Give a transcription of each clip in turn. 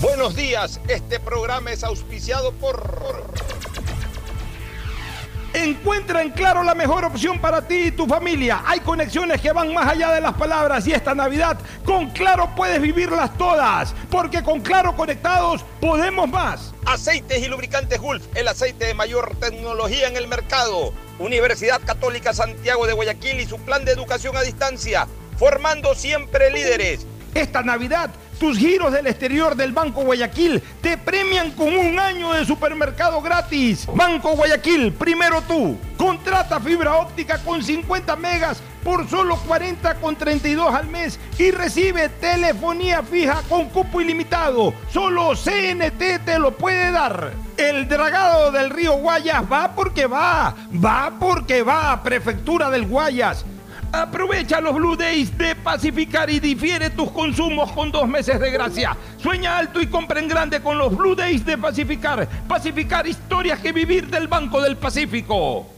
Buenos días, este programa es auspiciado por... Encuentra en Claro la mejor opción para ti y tu familia. Hay conexiones que van más allá de las palabras y esta Navidad con Claro puedes vivirlas todas, porque con Claro conectados podemos más. Aceites y lubricantes Gulf, el aceite de mayor tecnología en el mercado. Universidad Católica Santiago de Guayaquil y su plan de educación a distancia, formando siempre líderes. Esta Navidad tus giros del exterior del Banco Guayaquil te premian con un año de supermercado gratis. Banco Guayaquil, primero tú. Contrata fibra óptica con 50 megas por solo 40 con 32 al mes y recibe telefonía fija con cupo ilimitado. Solo CNT te lo puede dar. El dragado del río Guayas va porque va. Va porque va. Prefectura del Guayas. Aprovecha los Blue Days de Pacificar y difiere tus consumos con dos meses de gracia. Sueña alto y compra en grande con los Blue Days de Pacificar. Pacificar historias que vivir del Banco del Pacífico.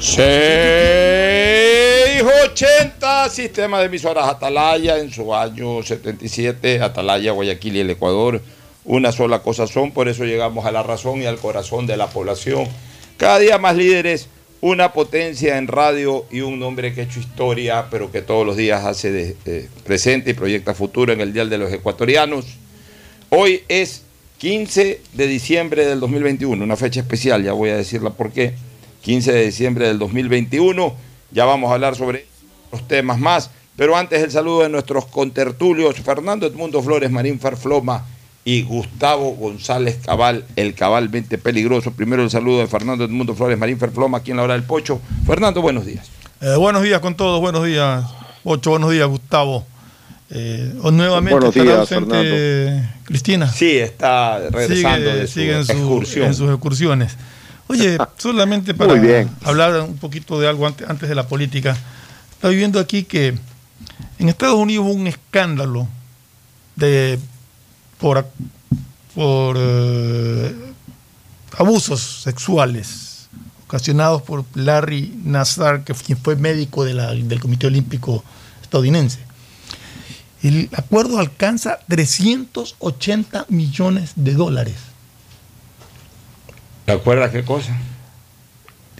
680, sistema de emisoras Atalaya en su año 77, Atalaya, Guayaquil y el Ecuador. Una sola cosa son, por eso llegamos a la razón y al corazón de la población. Cada día más líderes una potencia en radio y un hombre que ha hecho historia, pero que todos los días hace eh, presente y proyecta futuro en el Dial de los Ecuatorianos. Hoy es 15 de diciembre del 2021, una fecha especial, ya voy a decirla por qué. 15 de diciembre del 2021, ya vamos a hablar sobre los temas más, pero antes el saludo de nuestros contertulios, Fernando Edmundo Flores, Marín Farfloma, y Gustavo González Cabal, el cabalmente peligroso. Primero el saludo de Fernando Edmundo Flores Marín Ferfloma, aquí en la hora del Pocho. Fernando, buenos días. Eh, buenos días con todos, buenos días, Pocho, buenos días, Gustavo. Eh, nuevamente buenos está días, ausente Fernando. Cristina. Sí, está regresando sigue, de su sigue en, su- excursión. en sus excursiones. Oye, solamente para bien. hablar un poquito de algo antes, antes de la política. Estoy viendo aquí que en Estados Unidos hubo un escándalo de por, por eh, abusos sexuales ocasionados por Larry Nassar, que quien fue médico de la- del Comité Olímpico estadounidense. El acuerdo alcanza 380 millones de dólares. ¿Te acuerdas qué cosa?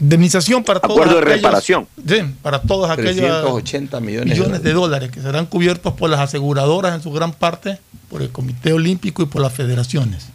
Indemnización para todos Acuerdo de aquellos- reparación. Sí, para todos aquellos 380 millones, millones de dólares que serán cubiertos por las aseguradoras en su gran parte, por el Comité Olímpico y por las federaciones.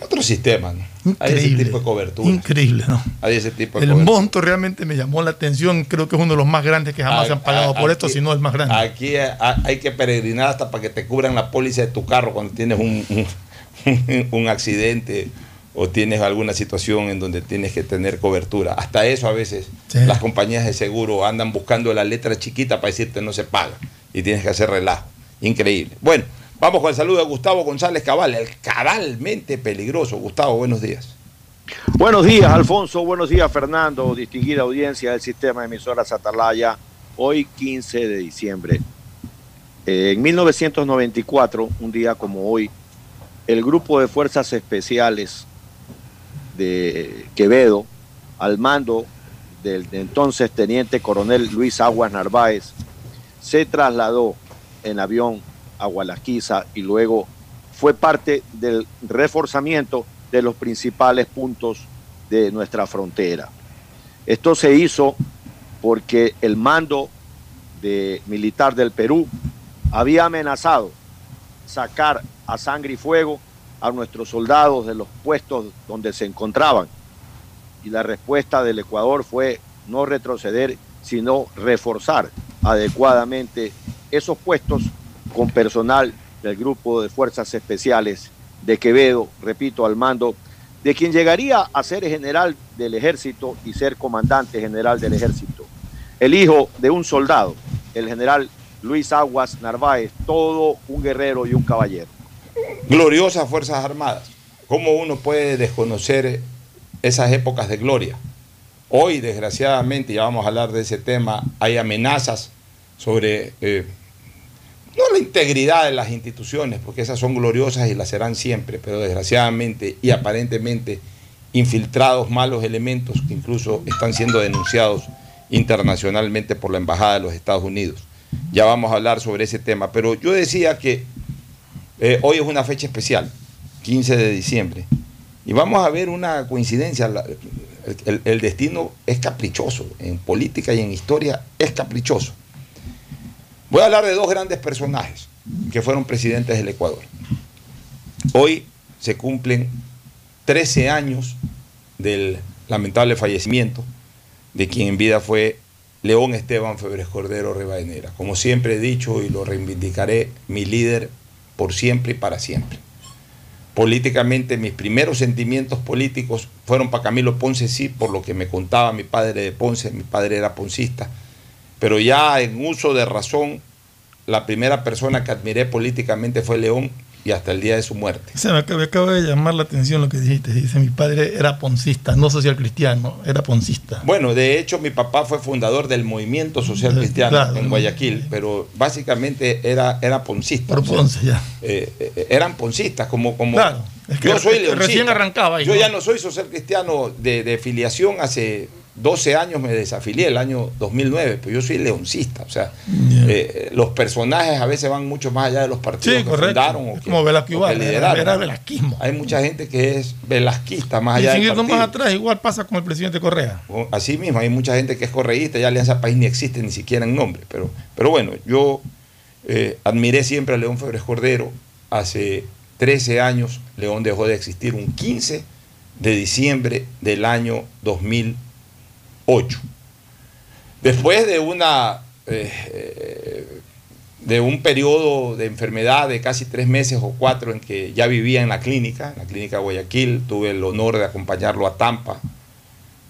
Otro sistema, ¿no? Hay ese Increíble. tipo de cobertura. Increíble, ¿no? Hay ese tipo de El cobertura. monto realmente me llamó la atención. Creo que es uno de los más grandes que jamás se han pagado por esto, si no el más grande. Aquí ha- hay que peregrinar hasta para que te cubran la póliza de tu carro cuando tienes un, un- un accidente o tienes alguna situación en donde tienes que tener cobertura. Hasta eso a veces Sí. las compañías de seguro andan buscando la letra chiquita para decirte no se paga y tienes que hacer relajo. Increíble. Bueno, vamos con el saludo de Gustavo González Cabal, el cabalmente peligroso. Gustavo, buenos días. Buenos días, Alfonso. Buenos días, Fernando. Distinguida audiencia del sistema de emisoras Atalaya. Hoy, 15 de diciembre. Eh, en 1994, un día como hoy, el grupo de fuerzas especiales de Quevedo, al mando del de entonces teniente coronel Luis Aguas Narváez, se trasladó en avión a Gualaquiza y luego fue parte del reforzamiento de los principales puntos de nuestra frontera. Esto se hizo porque el mando de militar del Perú había amenazado sacar a sangre y fuego a nuestros soldados de los puestos donde se encontraban. Y la respuesta del Ecuador fue no retroceder, sino reforzar adecuadamente esos puestos con personal del grupo de fuerzas especiales de Quevedo, repito, al mando de quien llegaría a ser general del ejército y ser comandante general del ejército. El hijo de un soldado, el general Luis Aguas Narváez, todo un guerrero y un caballero. Gloriosas Fuerzas Armadas. ¿Cómo uno puede desconocer esas épocas de gloria? Hoy, desgraciadamente, ya vamos a hablar de ese tema, hay amenazas sobre eh, no la integridad de las instituciones, porque esas son gloriosas y las serán siempre, pero desgraciadamente y aparentemente infiltrados malos elementos que incluso están siendo denunciados internacionalmente por la Embajada de los Estados Unidos. Ya vamos a hablar sobre ese tema, pero yo decía que eh, hoy es una fecha especial, 15 de diciembre, y vamos a ver una coincidencia. el, destino es caprichoso, en política y en historia es caprichoso. Voy a hablar de dos grandes personajes que fueron presidentes del Ecuador. Hoy se cumplen 13 años del lamentable fallecimiento de quien en vida fue León Esteban Febres Cordero Rivadenera. Como siempre he dicho y lo reivindicaré, mi líder por siempre y para siempre. Políticamente, mis primeros sentimientos políticos fueron para Camilo Ponce, sí, por lo que me contaba mi padre de Ponce, mi padre era poncista, pero ya en uso de razón, la primera persona que admiré políticamente fue León y hasta el día de su muerte. Se me acaba, me acaba de llamar la atención lo que dijiste. Dice, mi padre era poncista, no social cristiano, era poncista. Bueno, de hecho mi papá fue fundador del movimiento social cristiano Claro. en Guayaquil, pero básicamente era, era poncista. Por o sea, Ponce ya. eh, eh, eran poncistas, como, como Claro, es que yo soy recién leoncista. arrancaba ahí, Yo ¿no? ya no soy social cristiano de, de filiación, hace 12 años me desafilié, el año 2009, pues yo soy leoncista, o sea, eh, los personajes a veces van mucho más allá de los partidos Sí, que correcto. fundaron o que, como Velázquez o que lideraron. era velasquismo. Hay mucha gente que es velasquista más Y allá irnos partido. más atrás, igual pasa con el presidente Correa. Así mismo, hay mucha gente que es correísta, ya Alianza País ni existe ni siquiera en nombre. Pero, pero bueno, yo eh, admiré siempre a León Febres Cordero. Hace 13 años León dejó de existir, un 15 de diciembre del año 2008. Después de una... eh, eh, de un periodo de enfermedad de casi tres meses o cuatro en que ya vivía en la clínica, en la clínica de Guayaquil, tuve el honor de acompañarlo a Tampa,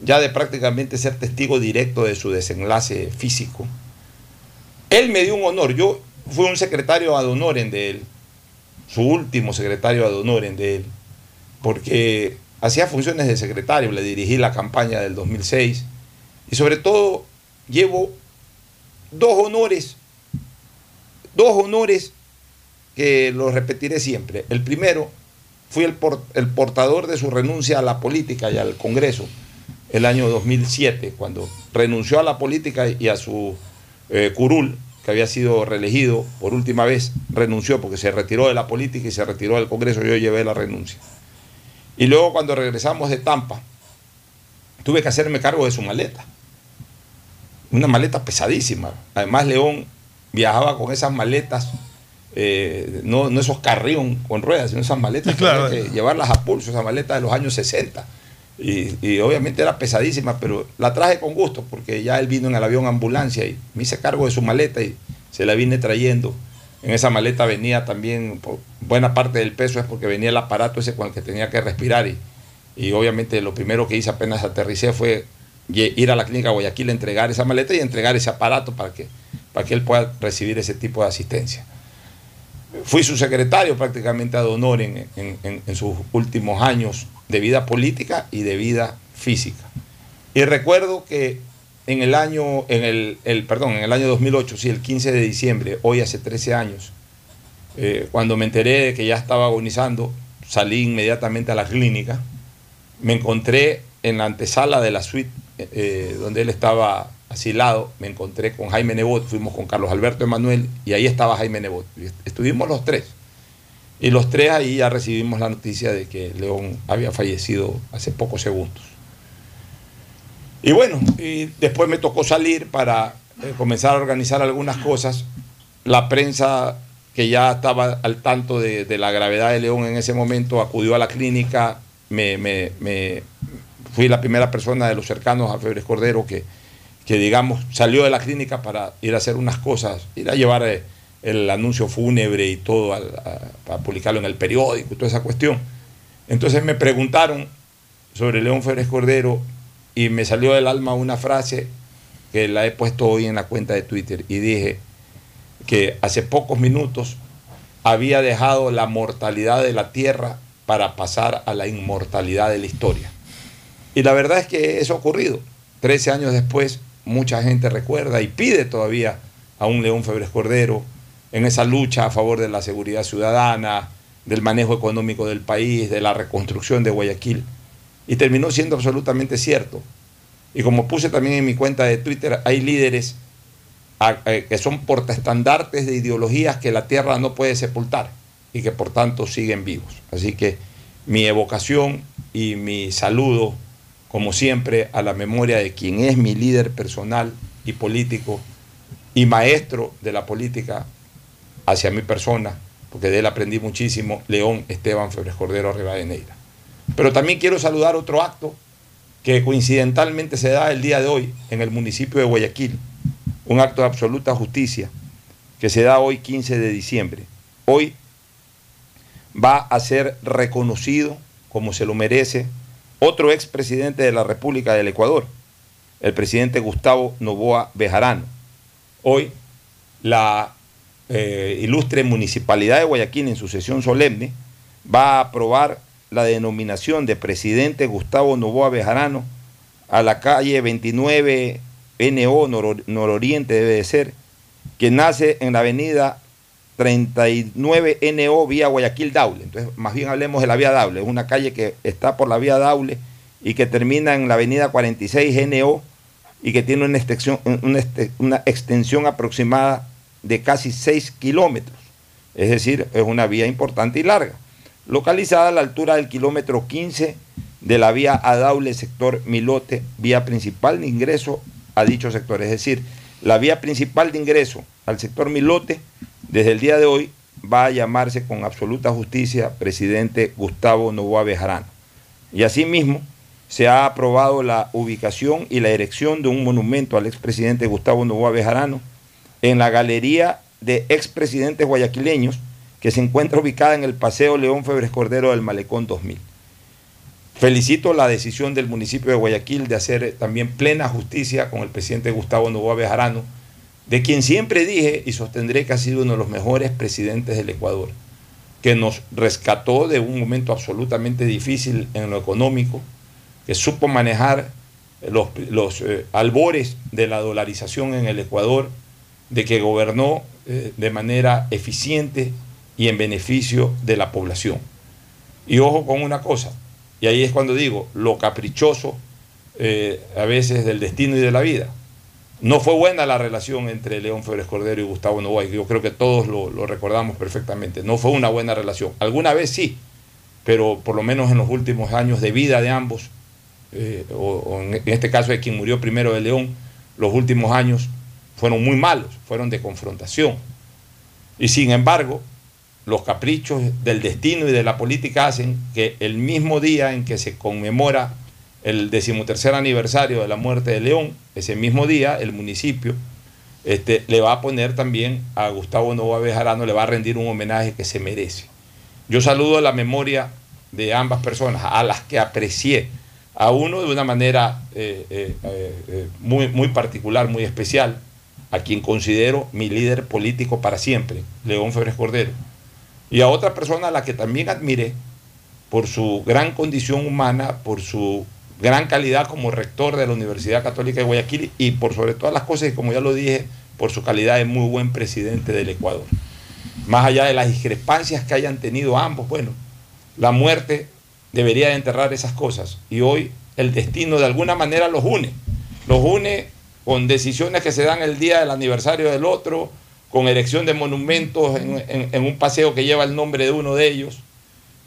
ya de prácticamente ser testigo directo de su desenlace físico. Él me dio un honor, yo fui un secretario ad honorem de él, su último secretario ad honorem de él, porque hacía funciones de secretario, le dirigí la campaña del 2006 y sobre todo llevo dos honores, dos honores que los repetiré siempre. El primero, fui el, por- el portador de su renuncia a la política y al Congreso el año 2007, cuando renunció a la política y a su eh, curul, que había sido reelegido por última vez, renunció porque se retiró de la política y se retiró del Congreso, yo llevé la renuncia. Y luego cuando regresamos de Tampa, tuve que hacerme cargo de su maleta. Una maleta pesadísima. Además, León viajaba con esas maletas eh, no, no esos carrión con ruedas, sino esas maletas Sí, claro. que llevarlas a pulso, esas maletas de los años 60. Y, y obviamente era pesadísima, pero la traje con gusto porque ya él vino en el avión ambulancia y me hice cargo de su maleta y se la vine trayendo. En esa maleta venía también, po- buena parte del peso es porque venía el aparato ese con el que tenía que respirar y, y obviamente lo primero que hice apenas aterricé fue ir a la clínica Guayaquil, entregar esa maleta y entregar ese aparato para que, para que él pueda recibir ese tipo de asistencia. Fui su secretario prácticamente ad honor en, en- en- en sus últimos años de vida política y de vida física. Y recuerdo que en el año, en el, el- perdón, en el año 2008, sí, el 15 de diciembre, hoy hace 13 años, eh, cuando me enteré de que ya estaba agonizando, salí inmediatamente a la clínica, me encontré en la antesala de la suite eh, donde él estaba asilado, me encontré con Jaime Nebot, fuimos con Carlos Alberto Emanuel y ahí estaba Jaime Nebot. Estuvimos los tres. Y los tres ahí ya recibimos la noticia de que León había fallecido hace pocos segundos. Y bueno, después me tocó salir para eh, comenzar a organizar algunas cosas. La prensa que ya estaba al tanto de, de la gravedad de León en ese momento acudió a la clínica. Me, me- me- fui la primera persona de los cercanos a Febres Cordero que, que, digamos, salió de la clínica para ir a hacer unas cosas, ir a llevar eh, el anuncio fúnebre y todo, a- para publicarlo en el periódico toda esa cuestión. Entonces me preguntaron sobre León Febres Cordero y me salió del alma una frase que la he puesto hoy en la cuenta de Twitter y dije que hace pocos minutos había dejado la mortalidad de la tierra para pasar a la inmortalidad de la historia. Y la verdad es que eso ha ocurrido. Trece años después, mucha gente recuerda y pide todavía a un León Febres Cordero en esa lucha a favor de la seguridad ciudadana, del manejo económico del país, de la reconstrucción de Guayaquil. Y terminó siendo absolutamente cierto. Y como puse también en mi cuenta de Twitter, hay líderes a- eh, que son portaestandartes de ideologías que la tierra no puede sepultar y que por tanto siguen vivos. Así que mi evocación y mi saludo, como siempre, a la memoria de quien es mi líder personal y político y maestro de la política hacia mi persona, porque de él aprendí muchísimo, León Esteban Febres Cordero Rivadeneira. Pero también quiero saludar otro acto que coincidentalmente se da el día de hoy en el municipio de Guayaquil, un acto de absoluta justicia que se da hoy 15 de diciembre. Hoy va a ser reconocido como se lo merece otro expresidente de la República del Ecuador, el presidente Gustavo Novoa Bejarano. Hoy la eh, ilustre municipalidad de Guayaquil en su sesión solemne va a aprobar la denominación de presidente Gustavo Novoa Bejarano a la calle 29 NO Nor- Nororiente debe de ser, que nace en la avenida 39 NO vía Guayaquil Daule. Entonces, más bien hablemos de la vía Daule. Es una calle que está por la vía Daule y que termina en la avenida 46 NO y que tiene una extensión, este- aproximada de casi 6 kilómetros. Es decir, es una vía importante y larga. Localizada a la altura del kilómetro 15 de la vía Adaule, sector Milote, vía principal de ingreso a dicho sector. Es decir, la vía principal de ingreso al sector Milote, desde el día de hoy, va a llamarse con absoluta justicia presidente Gustavo Novoa Bejarano. Y asimismo, se ha aprobado la ubicación y la erección de un monumento al expresidente Gustavo Novoa Bejarano en la galería de expresidentes guayaquileños que se encuentra ubicada en el Paseo León Febres Cordero del Malecón 2000. Felicito la decisión del municipio de Guayaquil de hacer también plena justicia con el presidente Gustavo Novoa Bejarano, de quien siempre dije y sostendré que ha sido uno de los mejores presidentes del Ecuador, que nos rescató de un momento absolutamente difícil en lo económico, que supo manejar los, los, eh, albores de la dolarización en el Ecuador, de que gobernó eh, de manera eficiente y en beneficio de la población. Y ojo con una cosa, y ahí es cuando digo, lo caprichoso eh, a veces del destino y de la vida. No fue buena la relación entre León Febres Cordero y Gustavo Novoa, yo creo que todos lo, recordamos perfectamente. No fue una buena relación. Alguna vez sí, pero por lo menos en los últimos años de vida de ambos, eh, o en este caso de quien murió primero de León, los últimos años fueron muy malos, fueron de confrontación. Y sin embargo, los caprichos del destino y de la política hacen que el mismo día en que se conmemora el decimotercer aniversario de la muerte de León, ese mismo día el municipio este, le va a poner también a Gustavo Novoa Bejarano, le va a rendir un homenaje que se merece. Yo saludo la memoria de ambas personas, a las que aprecié, a uno de una manera eh, eh, eh, muy, muy particular, muy especial, a quien considero mi líder político para siempre, León Febres Cordero, y a otra persona a la que también admiré por su gran condición humana, por su gran calidad como rector de la Universidad Católica de Guayaquil y por sobre todas las cosas, y como ya lo dije, por su calidad de muy buen presidente del Ecuador. Más allá de las discrepancias que hayan tenido ambos, bueno, la muerte debería de enterrar esas cosas y hoy el destino de alguna manera los une, los une con decisiones que se dan el día del aniversario del otro, con erección de monumentos en, un paseo que lleva el nombre de uno de ellos.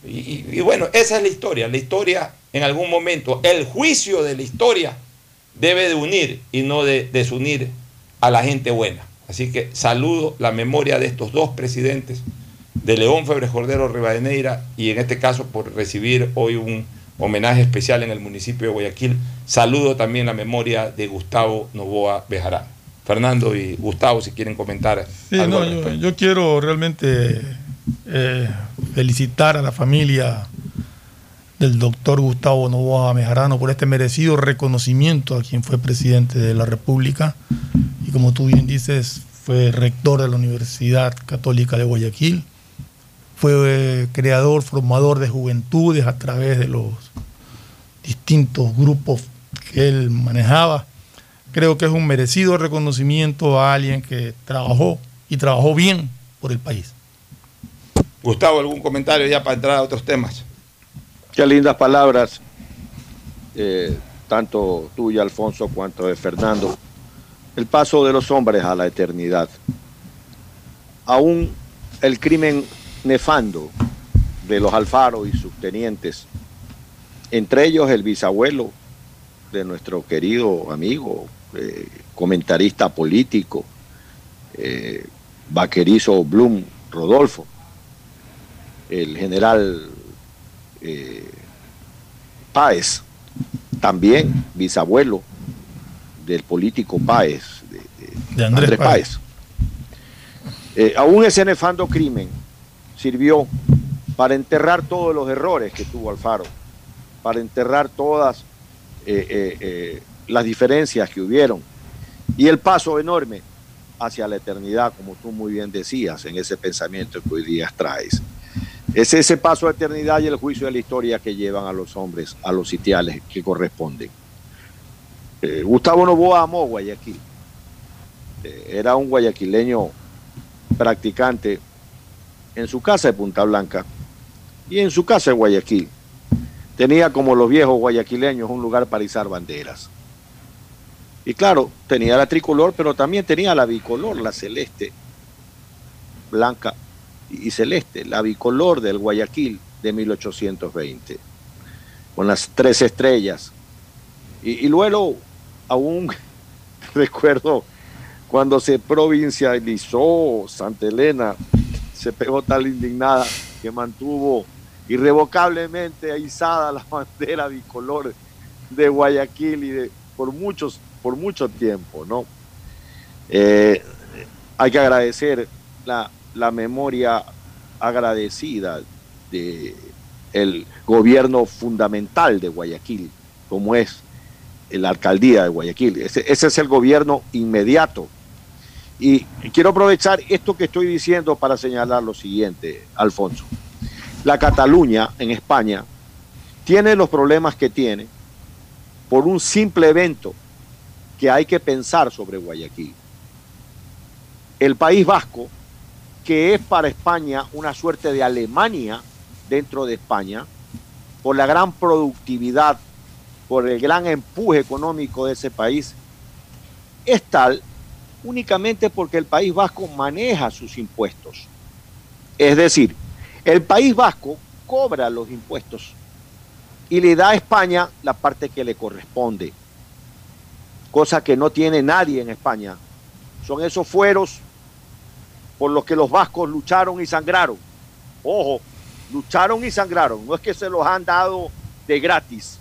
Y, bueno, esa es la historia. La historia, en algún momento, el juicio de la historia debe de unir y no de desunir a la gente buena. Así que saludo la memoria de estos dos presidentes, de León Febres Cordero Rivadeneira, y en este caso por recibir hoy un homenaje especial en el municipio de Guayaquil. Saludo también la memoria de Gustavo Novoa Bejarán. Fernando y Gustavo, si quieren comentar. yo, quiero realmente eh, felicitar a la familia del doctor Gustavo Novoa Bejarano por este merecido reconocimiento a quien fue presidente de la República y como tú bien dices, fue rector de la Universidad Católica de Guayaquil fue eh, creador, formador de juventudes a través de los distintos grupos que él manejaba. Creo que es un merecido reconocimiento a alguien que trabajó y trabajó bien por el país. Gustavo, ¿algún comentario ya para entrar a otros temas? Qué lindas palabras, eh, tanto tuya, Alfonso, cuanto de Fernando. El paso de los hombres a la eternidad. Aún el crimen nefando de los Alfaro y sus tenientes, entre ellos el bisabuelo de nuestro querido amigo, eh, comentarista político, eh, vaquerizo Blum Rodolfo, el general eh, Páez, también bisabuelo del político Páez, de, Andrés, Páez. aún ese nefando crimen sirvió para enterrar todos los errores que tuvo Alfaro, para enterrar todas eh, eh, eh, las diferencias que hubieron y el paso enorme hacia la eternidad, como tú muy bien decías, en ese pensamiento que hoy día traes. Es ese paso a eternidad y el juicio de la historia que llevan a los hombres a los sitiales que corresponden. Gustavo Novoa amó Guayaquil. era un guayaquileño practicante en su casa de Punta Blanca y en su casa de Guayaquil. Tenía como los viejos guayaquileños un lugar para izar banderas. Y claro, tenía la tricolor, pero también tenía la bicolor, la celeste, blanca y celeste, la bicolor del Guayaquil de 1820, con las tres estrellas. Y, luego, aún recuerdo cuando se provincializó Santa Elena se pegó tal indignada que mantuvo irrevocablemente izada la bandera bicolor de Guayaquil y de, por, muchos, por mucho tiempo, ¿no? Eh, hay que agradecer la, la memoria agradecida de gobierno fundamental de Guayaquil, como es la alcaldía de Guayaquil. Ese es el gobierno inmediato y quiero aprovechar esto que estoy diciendo para señalar lo siguiente, Alfonso. La Cataluña en España tiene los problemas que tiene por un simple evento que hay que pensar sobre Guayaquil. El País Vasco, que es para España una suerte de Alemania dentro de España, por la gran productividad, por el gran empuje económico de ese país, es tal únicamente porque el País Vasco maneja sus impuestos. Es decir, el País Vasco cobra los impuestos y le da a España la parte que le corresponde, cosa que no tiene nadie en España. Son esos fueros por los que los vascos lucharon y sangraron. Ojo, lucharon y sangraron. No es que se los han dado de gratis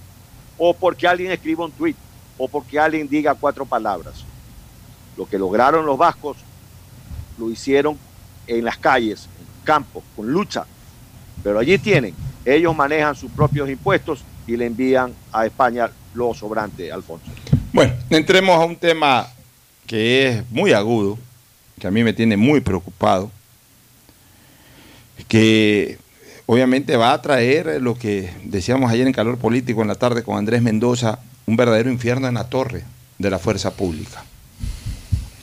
o porque alguien escriba un tweet o porque alguien diga cuatro palabras. Lo que lograron los vascos lo hicieron en las calles, en campos, con lucha. Pero allí tienen, ellos manejan sus propios impuestos y le envían a España lo sobrante, Alfonso. Bueno, entremos a un tema que es muy agudo, que a mí me tiene muy preocupado, que obviamente va a traer lo que decíamos ayer en Calor Político en la tarde con Andrés Mendoza, un verdadero infierno en la torre de la fuerza pública.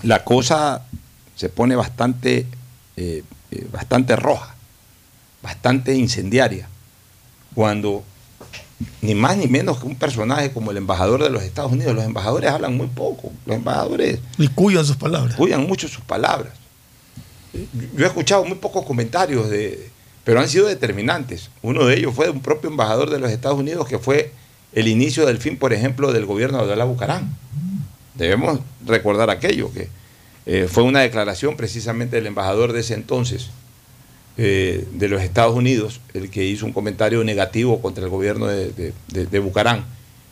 La cosa se pone bastante, eh, eh, bastante roja, bastante incendiaria, cuando ni más ni menos que un personaje como el embajador de los Estados Unidos, los embajadores hablan muy poco, los embajadores... Y cuidan sus palabras. Cuidan mucho sus palabras. Yo he escuchado muy pocos comentarios, de, pero han sido determinantes. Uno de ellos fue de un propio embajador de los Estados Unidos que fue el inicio del fin, por ejemplo, del gobierno de Abdalá Bucarán. Debemos recordar aquello, que eh, fue una declaración precisamente del embajador de ese entonces, eh, de los Estados Unidos, el que hizo un comentario negativo contra el gobierno de, Bucarán.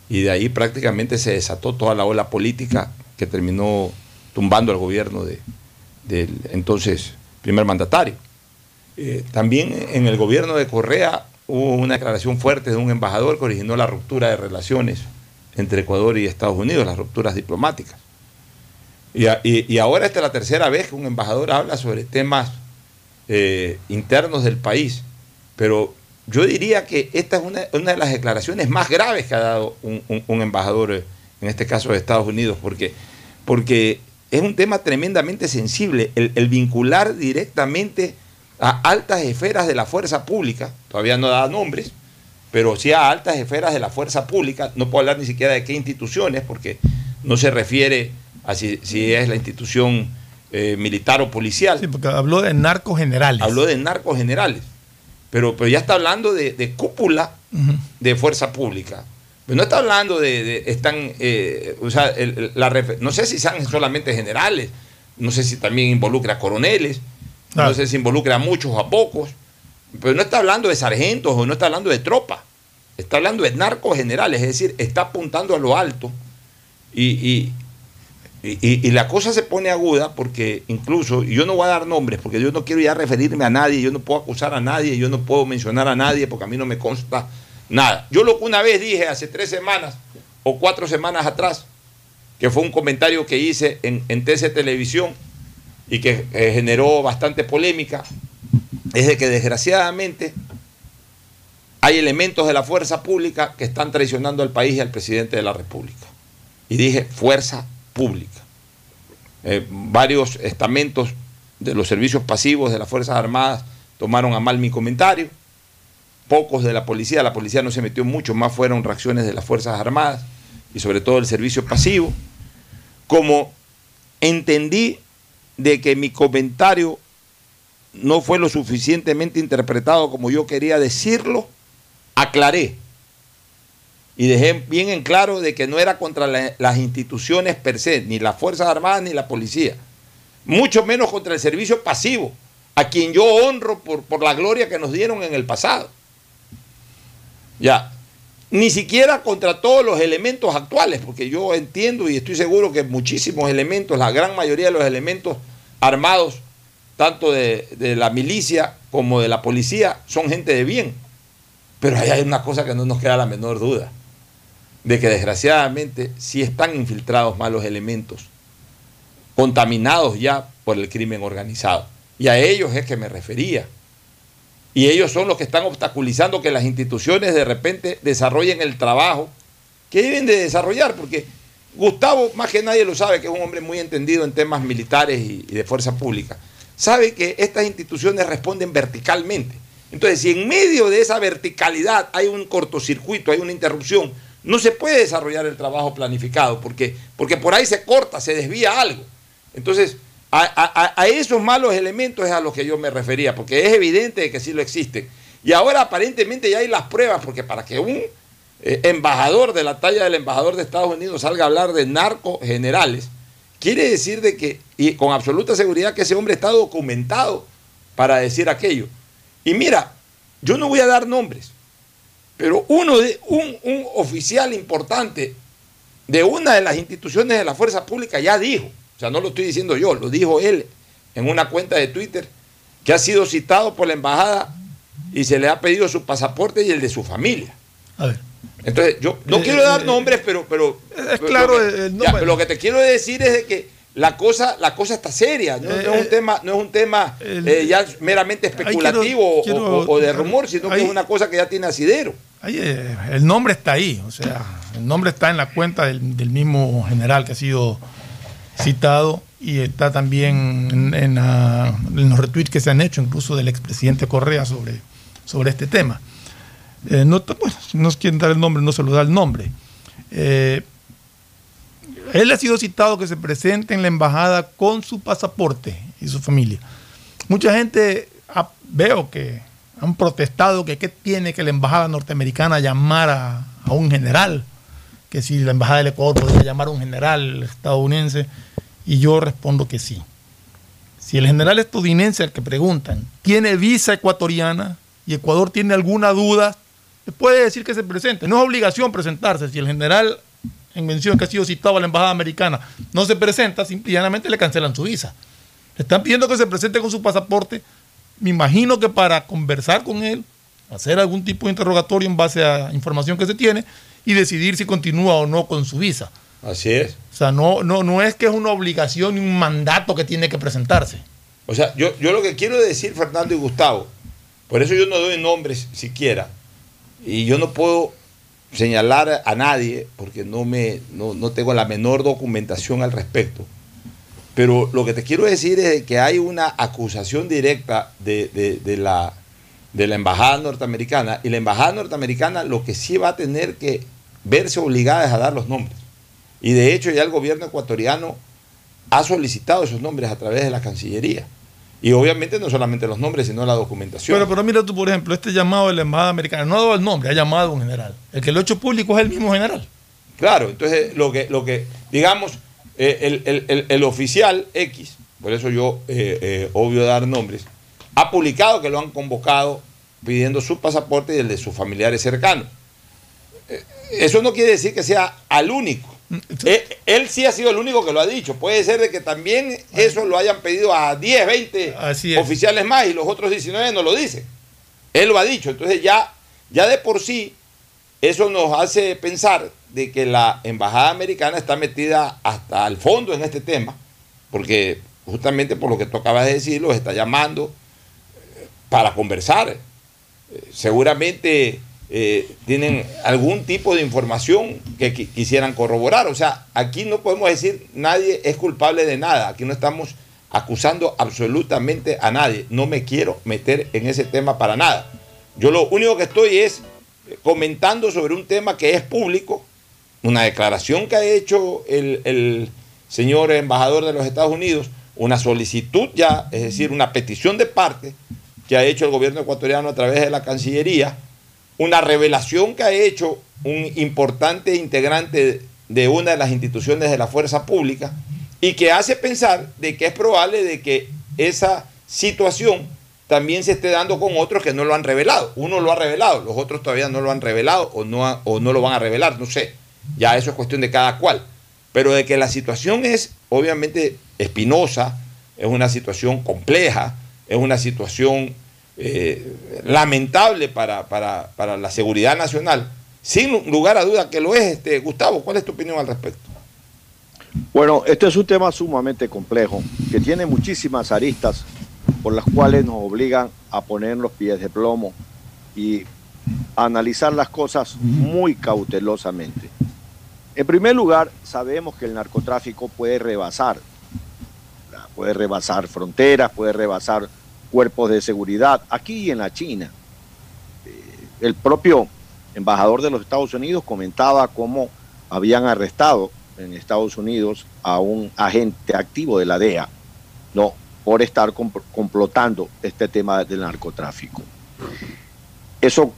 Y de ahí prácticamente se desató toda la ola política que terminó tumbando al gobierno del entonces primer mandatario. Eh, también en el gobierno de Correa hubo una declaración fuerte de un embajador que originó la ruptura de relaciones entre Ecuador y Estados Unidos, las rupturas diplomáticas. Y, ahora esta es la tercera vez que un embajador habla sobre temas eh, internos del país. Pero yo diría que esta es una, de las declaraciones más graves que ha dado un, embajador, eh, en este caso de Estados Unidos, porque, porque es un tema tremendamente sensible, el, vincular directamente a altas esferas de la fuerza pública, todavía no da nombres, pero sí a altas esferas de la fuerza pública, no puedo hablar ni siquiera de qué instituciones, porque no se refiere así si es la institución eh, militar o policial. Sí, porque habló de narcos generales. Habló de narcos generales. Pero, pero ya está hablando de, cúpula de fuerza pública. Pero no está hablando de, están, eh, o sea, la, no sé si sean solamente generales, no sé si también involucra a coroneles, no sé si involucra a muchos o a pocos, pero no está hablando de sargentos o no está hablando de tropas, está hablando de narcos generales, es decir, está apuntando a lo alto y, y, la cosa se pone aguda porque incluso, yo no voy a dar nombres, porque yo no quiero ya referirme a nadie, yo no puedo acusar a nadie, yo no puedo mencionar a nadie porque a mí no me consta nada. Yo lo que una vez dije hace tres semanas o cuatro semanas atrás, que fue un comentario que hice en, en TC Televisión y que eh, generó bastante polémica, es de que desgraciadamente hay elementos de la fuerza pública que están traicionando al país y al presidente de la República. Y dije fuerza pública. Eh, varios estamentos de los servicios pasivos de las Fuerzas Armadas tomaron a mal mi comentario. Pocos de la policía, la policía no se metió mucho, más fueron reacciones de las Fuerzas Armadas y sobre todo el servicio pasivo. Como entendí de que mi comentario no fue lo suficientemente interpretado como yo quería decirlo, aclaré y dejé bien en claro de que no era contra las instituciones per se, ni las Fuerzas Armadas ni la policía, mucho menos contra el servicio pasivo, a quien yo honro por, por la gloria que nos dieron en el pasado. Ya, ni siquiera contra todos los elementos actuales, porque yo entiendo y estoy seguro que muchísimos elementos, la gran mayoría de los elementos armados, tanto de, de la milicia como de la policía, son gente de bien. Pero ahí hay una cosa que no nos queda la menor duda de que desgraciadamente sí están infiltrados malos elementos, contaminados ya por el crimen organizado. Y a ellos es que me refería. Y ellos son los que están obstaculizando que las instituciones de repente desarrollen el trabajo que deben de desarrollar, porque Gustavo, más que nadie lo sabe, que es un hombre muy entendido en temas militares y, de fuerza pública, sabe que estas instituciones responden verticalmente. Entonces, si en medio de esa verticalidad hay un cortocircuito, hay una interrupción, no se puede desarrollar el trabajo planificado porque, porque por ahí se corta, se desvía algo. Entonces, a, esos malos elementos es a los que yo me refería, porque es evidente que sí lo existen. Y ahora aparentemente ya hay las pruebas, porque para que un eh, embajador de la talla del embajador de Estados Unidos salga a hablar de narcos generales, quiere decir de que, y con absoluta seguridad, que ese hombre está documentado para decir aquello. Y mira, yo no voy a dar nombres, pero uno de, un, un oficial importante de una de las instituciones de la fuerza pública ya dijo, o sea, no lo estoy diciendo yo, lo dijo él en una cuenta de Twitter, que ha sido citado por la embajada y se le ha pedido su pasaporte y el de su familia. A ver. Entonces, yo no Eh, quiero dar eh, nombres, pero, pero, es claro lo que, el ya, nombre. pero lo que te quiero decir es de que la cosa, la cosa está seria, no, Eh, no es un eh, tema, no es un tema el- eh, ya meramente especulativo o- quiero- o, o de rumor, sino que es una cosa que ya tiene asidero. Ahí, eh, el nombre está ahí, o sea, el nombre está en la cuenta del, del mismo general que ha sido citado y está también en, en la- en los retweets que se han hecho, incluso del expresidente Correa sobre, sobre este tema. Eh, no, bueno, no quieren dar el nombre, no se lo da el nombre. Eh, él ha sido citado que se presente en la embajada con su pasaporte y su familia. Mucha gente ha- veo que han protestado que qué tiene que la embajada norteamericana llamar a, un general, que si la embajada del Ecuador podría llamar a un general estadounidense, y yo respondo que sí. Si el general estadounidense al que preguntan tiene visa ecuatoriana y Ecuador tiene alguna duda, puede decir que se presente. No es obligación presentarse. Si el general en mención que ha sido citado a la embajada americana no se presenta, simplemente le cancelan su visa. Le están pidiendo que se presente con su pasaporte. Me imagino que para conversar con él, hacer algún tipo de interrogatorio en base a información que se tiene y decidir si continúa o no con su visa. Así es. O sea, no, no, no es que es una obligación ni un mandato que tiene que presentarse. O sea, yo, yo lo que quiero decir, Fernando y Gustavo, por eso yo no doy nombres siquiera, y yo no puedo señalar a nadie porque no, me, no, no tengo la menor documentación al respecto. Pero lo que te quiero decir es que hay una acusación directa de- de la, de la embajada norteamericana, y la embajada norteamericana lo que sí va a tener que verse obligada es a dar los nombres. Y de hecho ya el gobierno ecuatoriano ha solicitado esos nombres a través de la Cancillería. Y obviamente no solamente los nombres, sino la documentación. Pero, pero mira tú, por ejemplo, este llamado de la embajada americana no ha dado el nombre, ha llamado a un general. El que lo ha hecho público es el mismo general. Claro, entonces lo que, lo que digamos, eh, el, el- el- el oficial X, por eso yo eh, eh, obvio dar nombres, ha publicado que lo han convocado pidiendo su pasaporte y el de sus familiares cercanos. Eso no quiere decir que sea al único. Eh, él sí ha sido el único que lo ha dicho. Puede ser de que también eso lo hayan pedido a 10, 20 Así es. oficiales más y los otros 19 no lo dicen. Él lo ha dicho. Entonces ya, ya de por sí eso nos hace pensar de que la embajada americana está metida hasta el fondo en este tema, porque justamente por lo que tú acabas de decir, los está llamando eh, para conversar. Eh, Seguramente eh, tienen algún tipo de información que qui- quisieran corroborar. O sea, aquí no podemos decir nadie es culpable de nada. Aquí no estamos acusando absolutamente a nadie. No me quiero meter en ese tema para nada. Yo lo único que estoy es comentando sobre un tema que es público, una declaración que ha hecho el, el señor embajador de los Estados Unidos, una solicitud ya, es decir, una petición de parte que ha hecho el gobierno ecuatoriano a través de la Cancillería, una revelación que ha hecho un importante integrante de una de las instituciones de la fuerza pública y que hace pensar de que es probable de que esa situación también se esté dando con otros que no lo han revelado. Uno lo ha revelado, los otros todavía no lo han revelado o no, o no lo van a revelar, no sé. Ya eso es cuestión de cada cual. Pero de que la situación es obviamente espinosa, es una situación compleja, es una situación eh, lamentable para, para- para la seguridad nacional, sin lugar a duda que lo es. Este, Gustavo, ¿cuál es tu opinión al respecto? Bueno, este es un tema sumamente complejo, que tiene muchísimas aristas por las cuales nos obligan a poner los pies de plomo y a analizar las cosas muy cautelosamente. En primer lugar, sabemos que el narcotráfico puede rebasar, puede rebasar fronteras, puede rebasar cuerpos de seguridad, aquí y en la China. Eh, El propio embajador de los Estados Unidos comentaba cómo habían arrestado en Estados Unidos a un agente activo de la DEA, no, por estar compl- complotando este tema del narcotráfico. Eso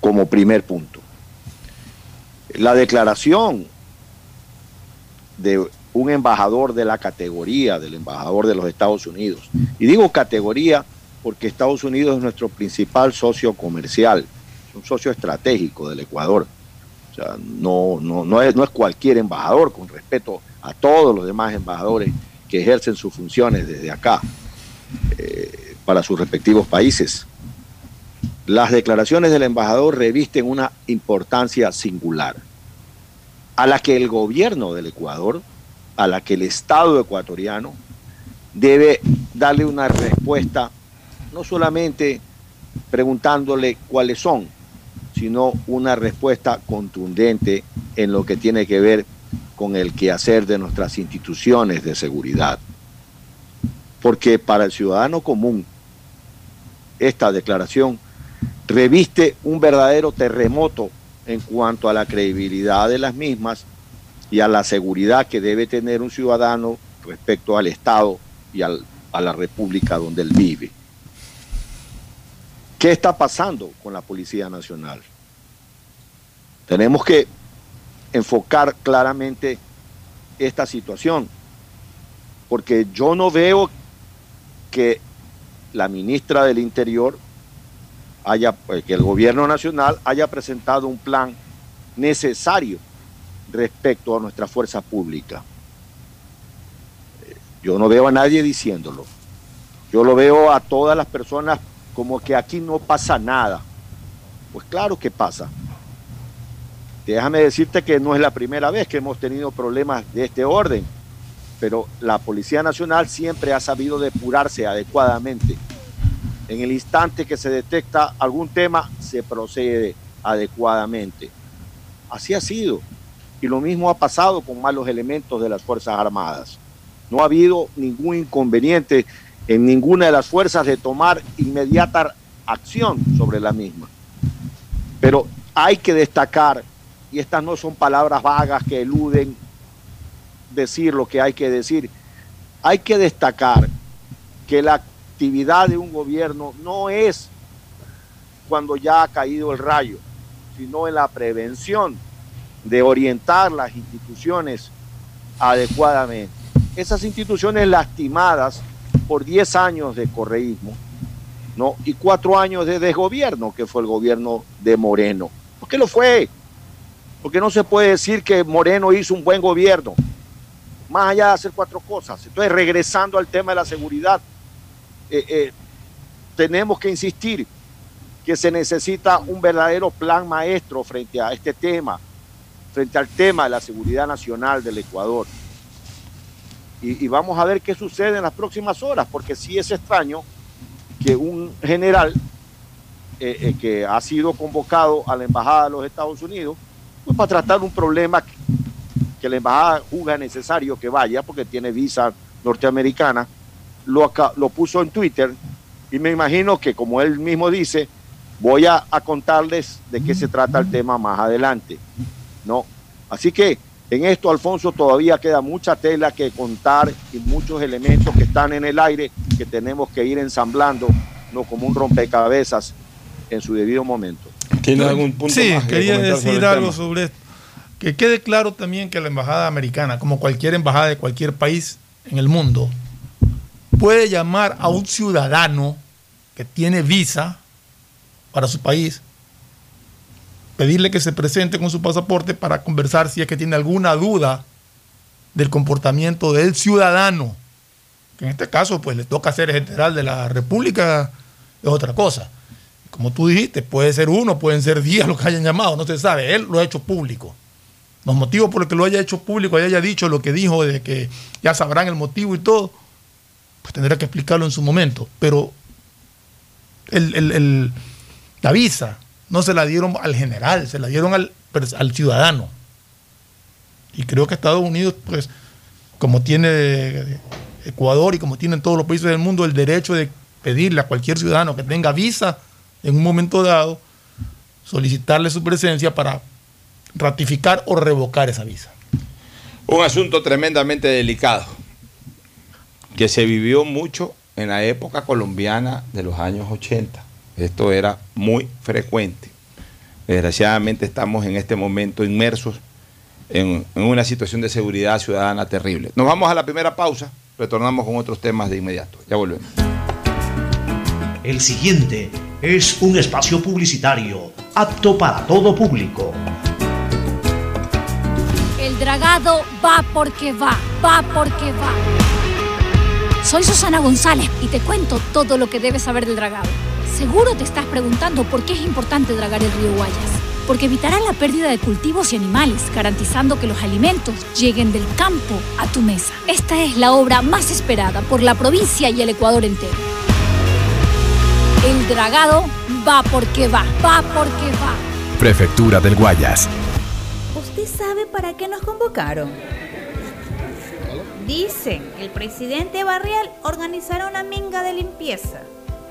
como primer punto. La declaración de un embajador de la categoría del embajador de los Estados Unidos. Y digo categoría porque Estados Unidos es nuestro principal socio comercial, un socio estratégico del Ecuador. O sea, no, no, no, es, no es cualquier embajador, con respeto a todos los demás embajadores que ejercen sus funciones desde acá eh, para sus respectivos países. Las declaraciones del embajador revisten una importancia singular, a la que el gobierno del Ecuador, a la que el Estado ecuatoriano debe darle una respuesta, no solamente preguntándole cuáles son, sino una respuesta contundente en lo que tiene que ver con el quehacer de nuestras instituciones de seguridad. Porque para el ciudadano común, esta declaración reviste un verdadero terremoto en cuanto a la credibilidad de las mismas y a la seguridad que debe tener un ciudadano respecto al Estado y al, a la República donde él vive. ¿Qué está pasando con la Policía Nacional? Tenemos que enfocar claramente esta situación, porque yo no veo que la ministra del Interior haya, eh, que el gobierno nacional haya presentado un plan necesario respecto a nuestra fuerza pública. Eh, yo no veo a nadie diciéndolo. Yo lo veo a todas las personas como que aquí no pasa nada. Pues claro que pasa. Déjame decirte que no es la primera vez que hemos tenido problemas de este orden, pero la Policía Nacional siempre ha sabido depurarse adecuadamente. En el instante que se detecta algún tema, se procede adecuadamente. Así ha sido. Y lo mismo ha pasado con malos elementos de las Fuerzas Armadas. No ha habido ningún inconveniente en ninguna de las fuerzas de tomar inmediata acción sobre la misma. Pero hay que destacar y estas no son palabras vagas que eluden decir lo que hay que decir. Hay que destacar que la actividad de un gobierno no es cuando ya ha caído el rayo, sino en la prevención de orientar las instituciones adecuadamente. Esas instituciones lastimadas por 10 años de correísmo ¿no? y cuatro años de desgobierno, que fue el gobierno de Moreno. ¿Por qué lo fue? porque no se puede decir que Moreno hizo un buen gobierno, más allá de hacer cuatro cosas. Entonces, regresando al tema de la seguridad, eh, eh, tenemos que insistir que se necesita un verdadero plan maestro frente a este tema, frente al tema de la seguridad nacional del Ecuador. Y, vamos a ver qué sucede en las próximas horas, porque sí es extraño que un general eh, que ha sido convocado a la Embajada de los Estados Unidos, pues para tratar un problema que la embajada juzga necesario que vaya porque tiene visa norteamericana, lo, lo puso en Twitter y me imagino que como él mismo dice, voy a, contarles de qué se trata el tema más adelante. ¿No? Así que en esto, Alfonso, todavía queda mucha tela que contar y muchos elementos que están en el aire que tenemos que ir ensamblando, no como un rompecabezas en su debido momento. ¿Tiene algún punto sí, quería decir algo sobre esto. Que quede claro también que la embajada americana, como cualquier embajada de cualquier país en el mundo, puede llamar a un ciudadano que tiene visa para su país, pedirle que se presente con su pasaporte para conversar si es que tiene alguna duda del comportamiento del ciudadano, que en este caso pues le toca ser general de la República, es otra cosa como tú dijiste, puede ser uno, pueden ser diez los que hayan llamado, no se sabe. Él lo ha hecho público. Los motivos por los que lo haya hecho público haya dicho lo que dijo de que ya sabrán el motivo y todo, pues tendrá que explicarlo en su momento. Pero la visa no se la dieron al general, se la dieron al, al ciudadano. Y creo que Estados Unidos, pues, como tiene Ecuador y como tienen todos los países del mundo, el derecho de pedirle a cualquier ciudadano que tenga visa en un momento dado solicitarle su presencia para ratificar o revocar esa visa. Un asunto tremendamente delicado que se vivió mucho en la época colombiana de los años 80. Esto era muy frecuente. Desgraciadamente estamos en este momento inmersos en, en una situación de seguridad ciudadana terrible. Nos vamos a la primera pausa, retornamos con otros temas de inmediato. Ya volvemos. El siguiente es un espacio publicitario apto para todo público. El dragado va porque va, va porque va. Soy Susana González y te cuento todo lo que debes saber del dragado. Seguro te estás preguntando por qué es importante dragar el río Guayas. Porque evitará la pérdida de cultivos y animales, garantizando que los alimentos lleguen del campo a tu mesa. Esta es la obra más esperada por la provincia y el Ecuador entero. El dragado va porque va, va porque va. Prefectura del Guayas. ¿Usted sabe para qué nos convocaron? Dicen que el presidente Barrial organizará una minga de limpieza.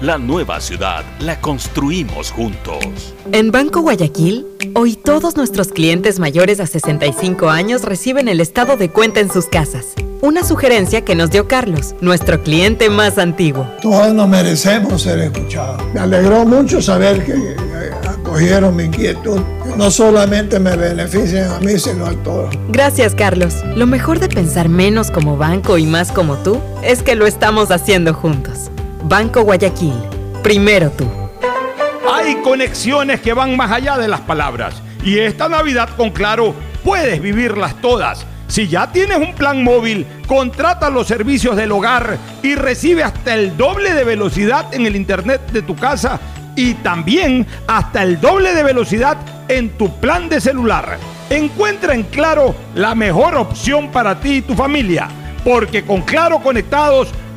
La nueva ciudad la construimos juntos. En Banco Guayaquil, hoy todos nuestros clientes mayores a 65 años reciben el estado de cuenta en sus casas. Una sugerencia que nos dio Carlos, nuestro cliente más antiguo. Todos nos merecemos ser escuchados. Me alegró mucho saber que eh, acogieron mi inquietud. No solamente me benefician a mí, sino a todos. Gracias, Carlos. Lo mejor de pensar menos como banco y más como tú es que lo estamos haciendo juntos. Banco Guayaquil. Primero tú. Hay conexiones que van más allá de las palabras. Y esta Navidad con Claro puedes vivirlas todas. Si ya tienes un plan móvil, contrata los servicios del hogar y recibe hasta el doble de velocidad en el internet de tu casa y también hasta el doble de velocidad en tu plan de celular. Encuentra en Claro la mejor opción para ti y tu familia, porque con Claro conectados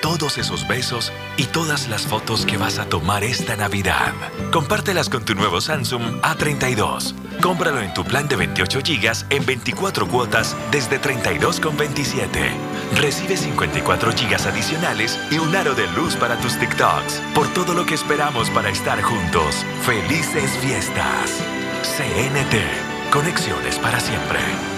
todos esos besos y todas las fotos que vas a tomar esta Navidad. Compártelas con tu nuevo Samsung A32. Cómpralo en tu plan de 28 GB en 24 cuotas desde 32,27. Recibe 54 GB adicionales y un aro de luz para tus TikToks. Por todo lo que esperamos para estar juntos. Felices fiestas. CNT. Conexiones para siempre.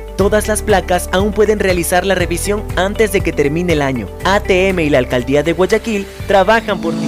Todas las placas aún pueden realizar la revisión antes de que termine el año. ATM y la Alcaldía de Guayaquil trabajan por ti.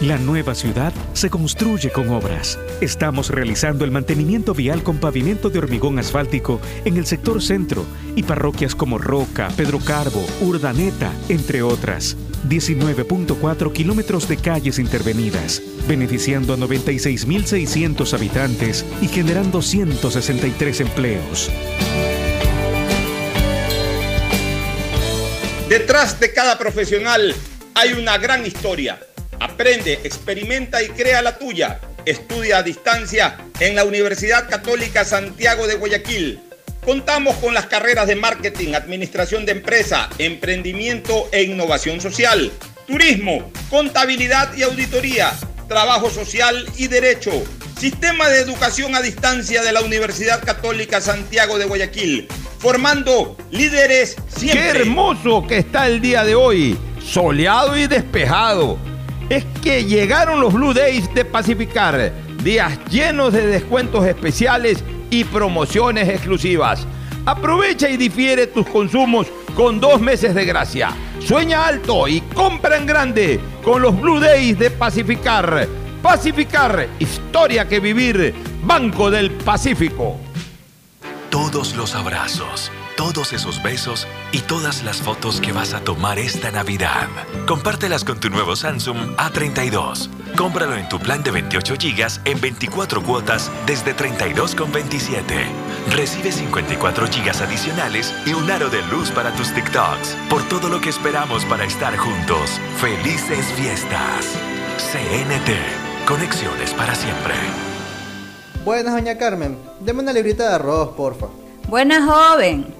La nueva ciudad se construye con obras. Estamos realizando el mantenimiento vial con pavimento de hormigón asfáltico en el sector centro y parroquias como Roca, Pedro Carbo, Urdaneta, entre otras. 19.4 kilómetros de calles intervenidas, beneficiando a 96.600 habitantes y generando 163 empleos. Detrás de cada profesional hay una gran historia. Aprende, experimenta y crea la tuya. Estudia a distancia en la Universidad Católica Santiago de Guayaquil. Contamos con las carreras de marketing, administración de empresa, emprendimiento e innovación social. turismo, contabilidad y auditoría, trabajo social y derecho. Sistema de educación a distancia de la Universidad Católica Santiago de Guayaquil, formando líderes siempre. ¡Qué hermoso que está el día de hoy! Soleado y despejado. Es que llegaron los Blue Days de Pacificar, días llenos de descuentos especiales y promociones exclusivas. Aprovecha y difiere tus consumos con dos meses de gracia. Sueña alto y compra en grande con los Blue Days de Pacificar. Pacificar, historia que vivir. Banco del Pacífico. Todos los abrazos, todos esos besos y todas las fotos que vas a tomar esta Navidad. Compártelas con tu nuevo Samsung A32. Cómpralo en tu plan de 28 GB en 24 cuotas desde 32,27. Recibe 54 GB adicionales y un aro de luz para tus TikToks. Por todo lo que esperamos para estar juntos. Felices fiestas. CNT. Conexiones para siempre. Buenas, doña Carmen. Deme una librita de arroz, porfa. Buena joven.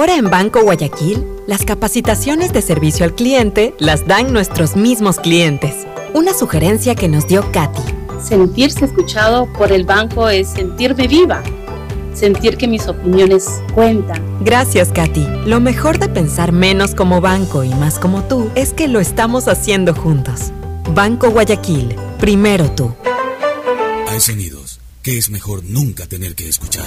Ahora en Banco Guayaquil, las capacitaciones de servicio al cliente las dan nuestros mismos clientes. Una sugerencia que nos dio Katy. Sentirse escuchado por el banco es sentirme viva, sentir que mis opiniones cuentan. Gracias, Katy. Lo mejor de pensar menos como banco y más como tú es que lo estamos haciendo juntos. Banco Guayaquil, primero tú. Hay sonidos que es mejor nunca tener que escuchar.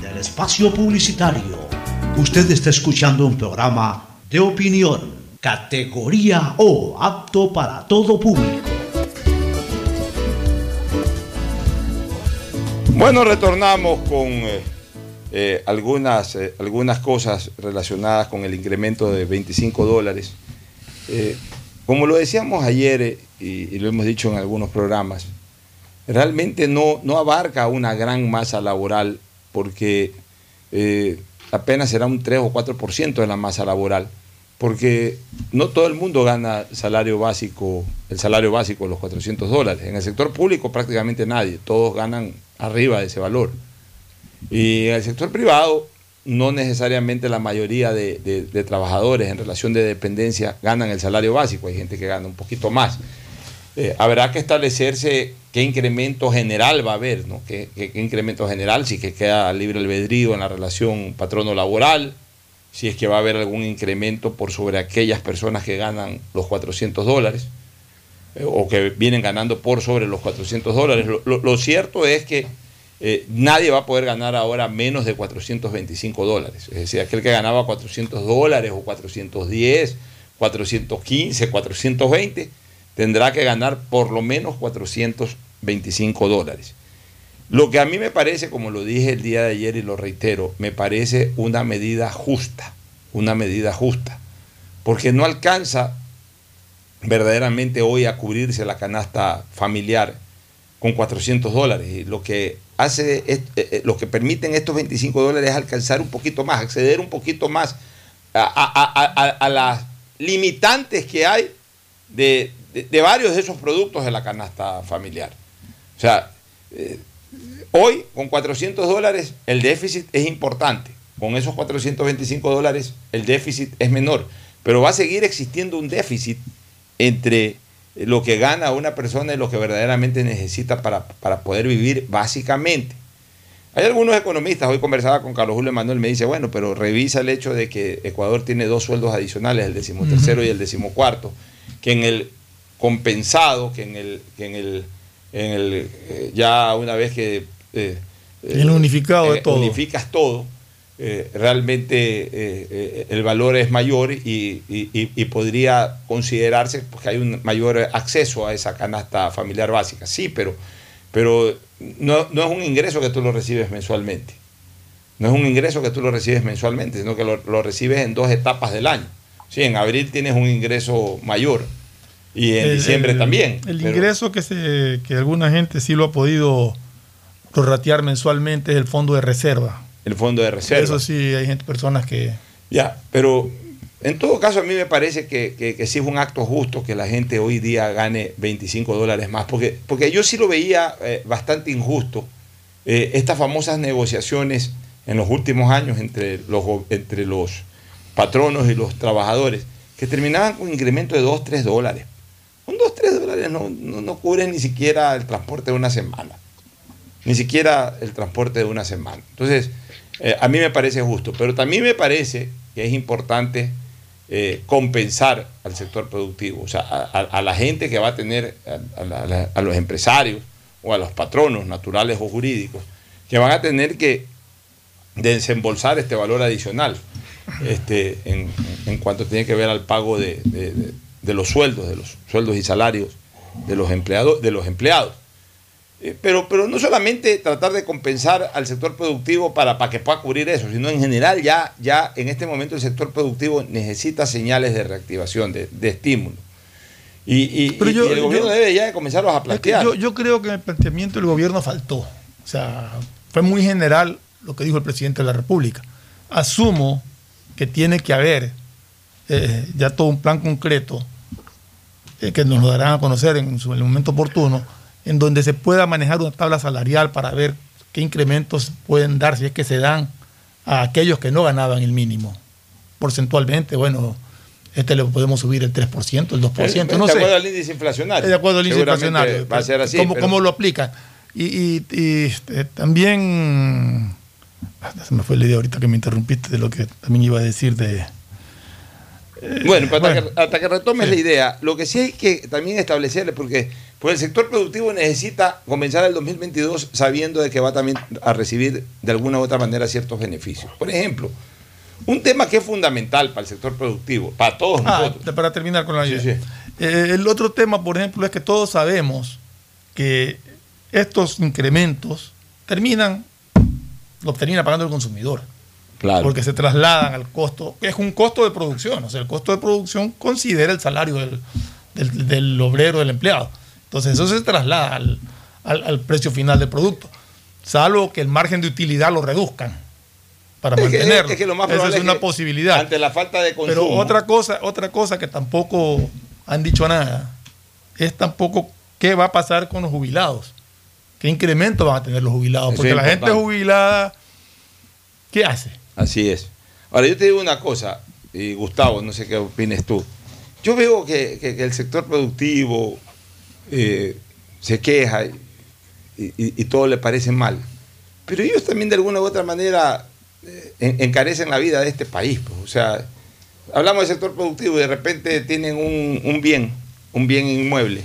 espacio publicitario. Usted está escuchando un programa de opinión, categoría O, apto para todo público. Bueno, retornamos con eh, eh, algunas, eh, algunas cosas relacionadas con el incremento de 25 dólares. Como lo decíamos ayer y, y lo hemos dicho en algunos programas, realmente no, no abarca una gran masa laboral porque eh, apenas será un 3 o 4% de la masa laboral, porque no todo el mundo gana salario básico, el salario básico, los 400 dólares. En el sector público prácticamente nadie, todos ganan arriba de ese valor. Y en el sector privado, no necesariamente la mayoría de, de- de trabajadores en relación de dependencia ganan el salario básico, hay gente que gana un poquito más. Eh, habrá que establecerse qué incremento general va a haber, ¿no? ¿Qué, incremento general? Si que queda libre albedrío en la relación patrono-laboral, si es que va a haber algún incremento por sobre aquellas personas que ganan los 400 dólares eh, o que vienen ganando por sobre los 400 dólares. Lo cierto es que eh, nadie va a poder ganar ahora menos de 425 dólares. Es decir, aquel que ganaba 400 dólares o 410, 415, 420, tendrá que ganar por lo menos 425 dólares. Lo que a mí me parece, como lo dije el día de ayer y lo reitero, me parece una medida justa, una medida justa, porque no alcanza verdaderamente hoy a cubrirse la canasta familiar con 400 dólares. Y lo que hace, eh, eh, lo que permiten estos 25 dólares es alcanzar un poquito más, acceder un poquito más a las limitantes que hay de, de- de varios de esos productos de la canasta familiar. O sea, eh, hoy con 400 dólares el déficit es importante. Con esos 425 dólares el déficit es menor. Pero va a seguir existiendo un déficit entre lo que gana una persona y lo que verdaderamente necesita para, para poder vivir básicamente. Hay algunos economistas, hoy conversaba con Carlos Julio Manuel, me dice, bueno, pero revisa el hecho de que Ecuador tiene dos sueldos adicionales, el decimotercero y el decimocuarto, que en el compensado, que en el, que en el, en el eh, ya una vez que eh, el unificado de eh, todo. unificas todo, eh, realmente eh, eh, el valor es mayor y, y- y- y podría considerarse que hay un mayor acceso a esa canasta familiar básica. Sí, pero, pero no, no es un ingreso que tú lo recibes mensualmente. No es un ingreso que tú lo recibes mensualmente, sino que lo, lo recibes en dos etapas del año. Sí, en abril tienes un ingreso mayor y en El- diciembre el- también. El pero- ingreso que, se, que alguna gente sí lo ha podido prorratear mensualmente es el fondo de reserva. el fondo de reserva. Eso sí, hay gente, personas que... Ya, pero en todo caso a mí me parece que, que- que sí es un acto justo que la gente hoy día gane 25 dólares más, porque, porque yo sí lo veía eh, bastante injusto, eh, estas famosas negociaciones en los últimos años entre los, entre los patronos y los trabajadores, que terminaban con incremento de 2, 3 dólares. Con 2, 3 dólares no, no, cubren ni siquiera el transporte de una semana, ni siquiera el transporte de una semana. Entonces, eh, a mí me parece justo, pero también me parece que es importante eh, compensar al sector productivo, o sea, a, la gente que va a tener, a, los empresarios o a los patronos naturales o jurídicos, que van a tener que desembolsar este valor adicional este, en, cuanto tiene que ver al pago de- de los sueldos, de los sueldos y salarios de los empleados. De los empleados. Eh, Pero, pero no solamente tratar de compensar al sector productivo para, para que pueda cubrir eso, sino en general ya, ya en este momento el sector productivo necesita señales de reactivación, de, de estímulo. Y, y- Pero y- yo- y el gobierno yo- debe ya de comenzarlos a plantear. yo, yo creo que en el planteamiento del gobierno faltó. O sea, fue muy general lo que dijo el presidente de la República. Asumo que tiene que haber eh, ya todo un plan concreto eh, que nos lo darán a conocer en, su- en el momento oportuno, en donde se pueda manejar una tabla salarial para ver qué incrementos pueden dar, si es que se dan a aquellos que no ganaban el mínimo. Porcentualmente, bueno, este le podemos subir el 3%, el 2%, no de sé. acuerdo al índice inflacionario. De acuerdo al índice inflacionario. Va a ser así. ¿Cómo, pero- cómo lo aplican? Y, y- y, este, también. ah, Se me fue la idea ahorita que me interrumpiste de lo que también iba a decir de. Bueno, hasta, que, hasta que retomes Sí. la idea, lo que sí hay que también establecer, porque pues el sector productivo necesita comenzar el 2022 sabiendo de que va también a recibir de alguna u otra manera ciertos beneficios. Por ejemplo, un tema que es fundamental para el sector productivo, para todos Ah, nosotros. para terminar con la Sí, idea. sí. Eh, el otro tema, por ejemplo, es que todos sabemos que estos incrementos terminan, lo termina pagando el consumidor. Claro. Porque se trasladan al costo, que es un costo de producción. O sea, el costo de producción considera el salario del, del- del obrero, del empleado. Entonces, eso se traslada al, al- al precio final del producto. Salvo que el margen de utilidad lo reduzcan para Es que- mantenerlo. es que lo más Esa probable es es una que posibilidad. Ante la falta de consumo. Pero otra cosa, otra cosa que tampoco han dicho nada es tampoco qué va a pasar con los jubilados. ¿Qué incremento van a tener los jubilados? Porque la gente jubilada, ¿qué hace? Así es. Ahora, yo te digo una cosa, y Gustavo, no sé qué opines tú. Yo veo que, el sector productivo eh, se queja y, todo le parece mal. Pero ellos también de alguna u otra manera eh, en- encarecen la vida de este país. pues. O sea, hablamos del sector productivo y de repente tienen un bien, un bien inmueble.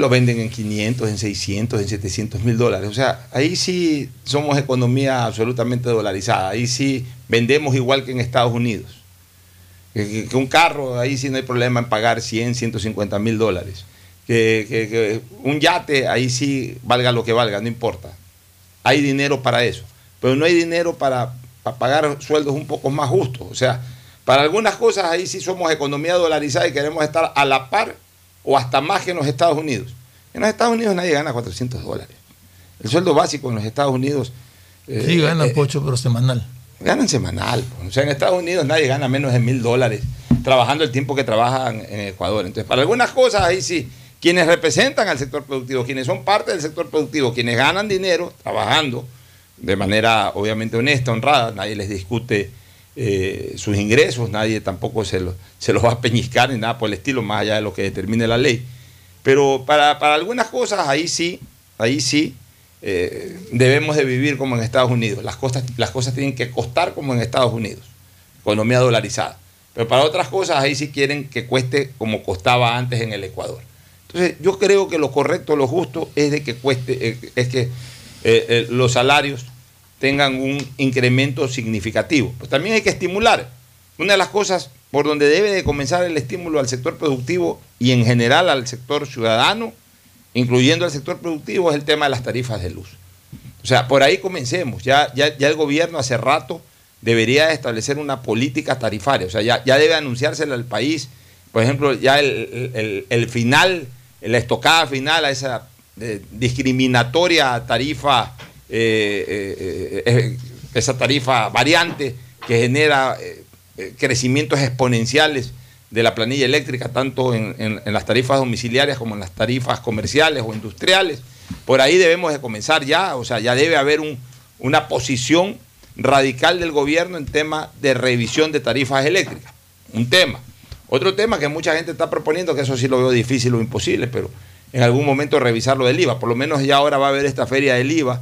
Lo venden en 500, en 600, en 700 mil dólares. O sea, ahí sí somos economía absolutamente dolarizada. Ahí sí vendemos igual que en Estados Unidos. Que, un carro, ahí sí no hay problema en pagar 100, 150 mil dólares. Que, un yate, ahí sí valga lo que valga, no importa. Hay dinero para eso. Pero no hay dinero para pagar sueldos un poco más justos. O sea, para algunas cosas ahí sí somos economía dolarizada y queremos estar a la par o hasta más que en los Estados Unidos. En los Estados Unidos nadie gana 400 dólares. El sueldo básico en los Estados Unidos... eh, Sí, gana eh, Pocho, pero semanal. Ganan semanal. O sea, en Estados Unidos nadie gana menos de mil dólares trabajando el tiempo que trabajan en Ecuador. Entonces, para algunas cosas ahí sí, quienes representan al sector productivo, quienes son parte del sector productivo, quienes ganan dinero trabajando de manera obviamente honesta, honrada, nadie les discute eh, sus ingresos, nadie tampoco se, lo- se los va a peñiscar ni nada por el estilo, más allá de lo que determine la ley. Pero para, para algunas cosas ahí sí, ahí sí eh, debemos de vivir como en Estados Unidos. Las cosas, las cosas tienen que costar como en Estados Unidos, economía dolarizada. Pero para otras cosas ahí sí quieren que cueste como costaba antes en el Ecuador. Entonces yo creo que lo correcto, lo justo es de que cueste, eh, es que los salarios tengan un incremento significativo. Pues también hay que estimular. Una de las cosas por donde debe de comenzar el estímulo al sector productivo y en general al sector ciudadano, incluyendo al sector productivo, es el tema de las tarifas de luz. O sea, por ahí comencemos. Ya, ya, ya el gobierno hace rato debería establecer una política tarifaria. O sea, ya, ya debe anunciársela al país. Por ejemplo, ya el, el- el final, la estocada final a esa eh, discriminatoria tarifa, eh, eh, eh, esa tarifa variante que genera crecimientos exponenciales de la planilla eléctrica, tanto en, las tarifas domiciliarias como en las tarifas comerciales o industriales. Por ahí debemos de comenzar ya, o sea, ya debe haber un- una posición radical del gobierno en tema de revisión de tarifas eléctricas. Un tema. Otro tema que mucha gente está proponiendo, que eso sí lo veo difícil o imposible, pero en algún momento revisar lo del IVA. Por lo menos ya ahora va a haber esta feria del IVA,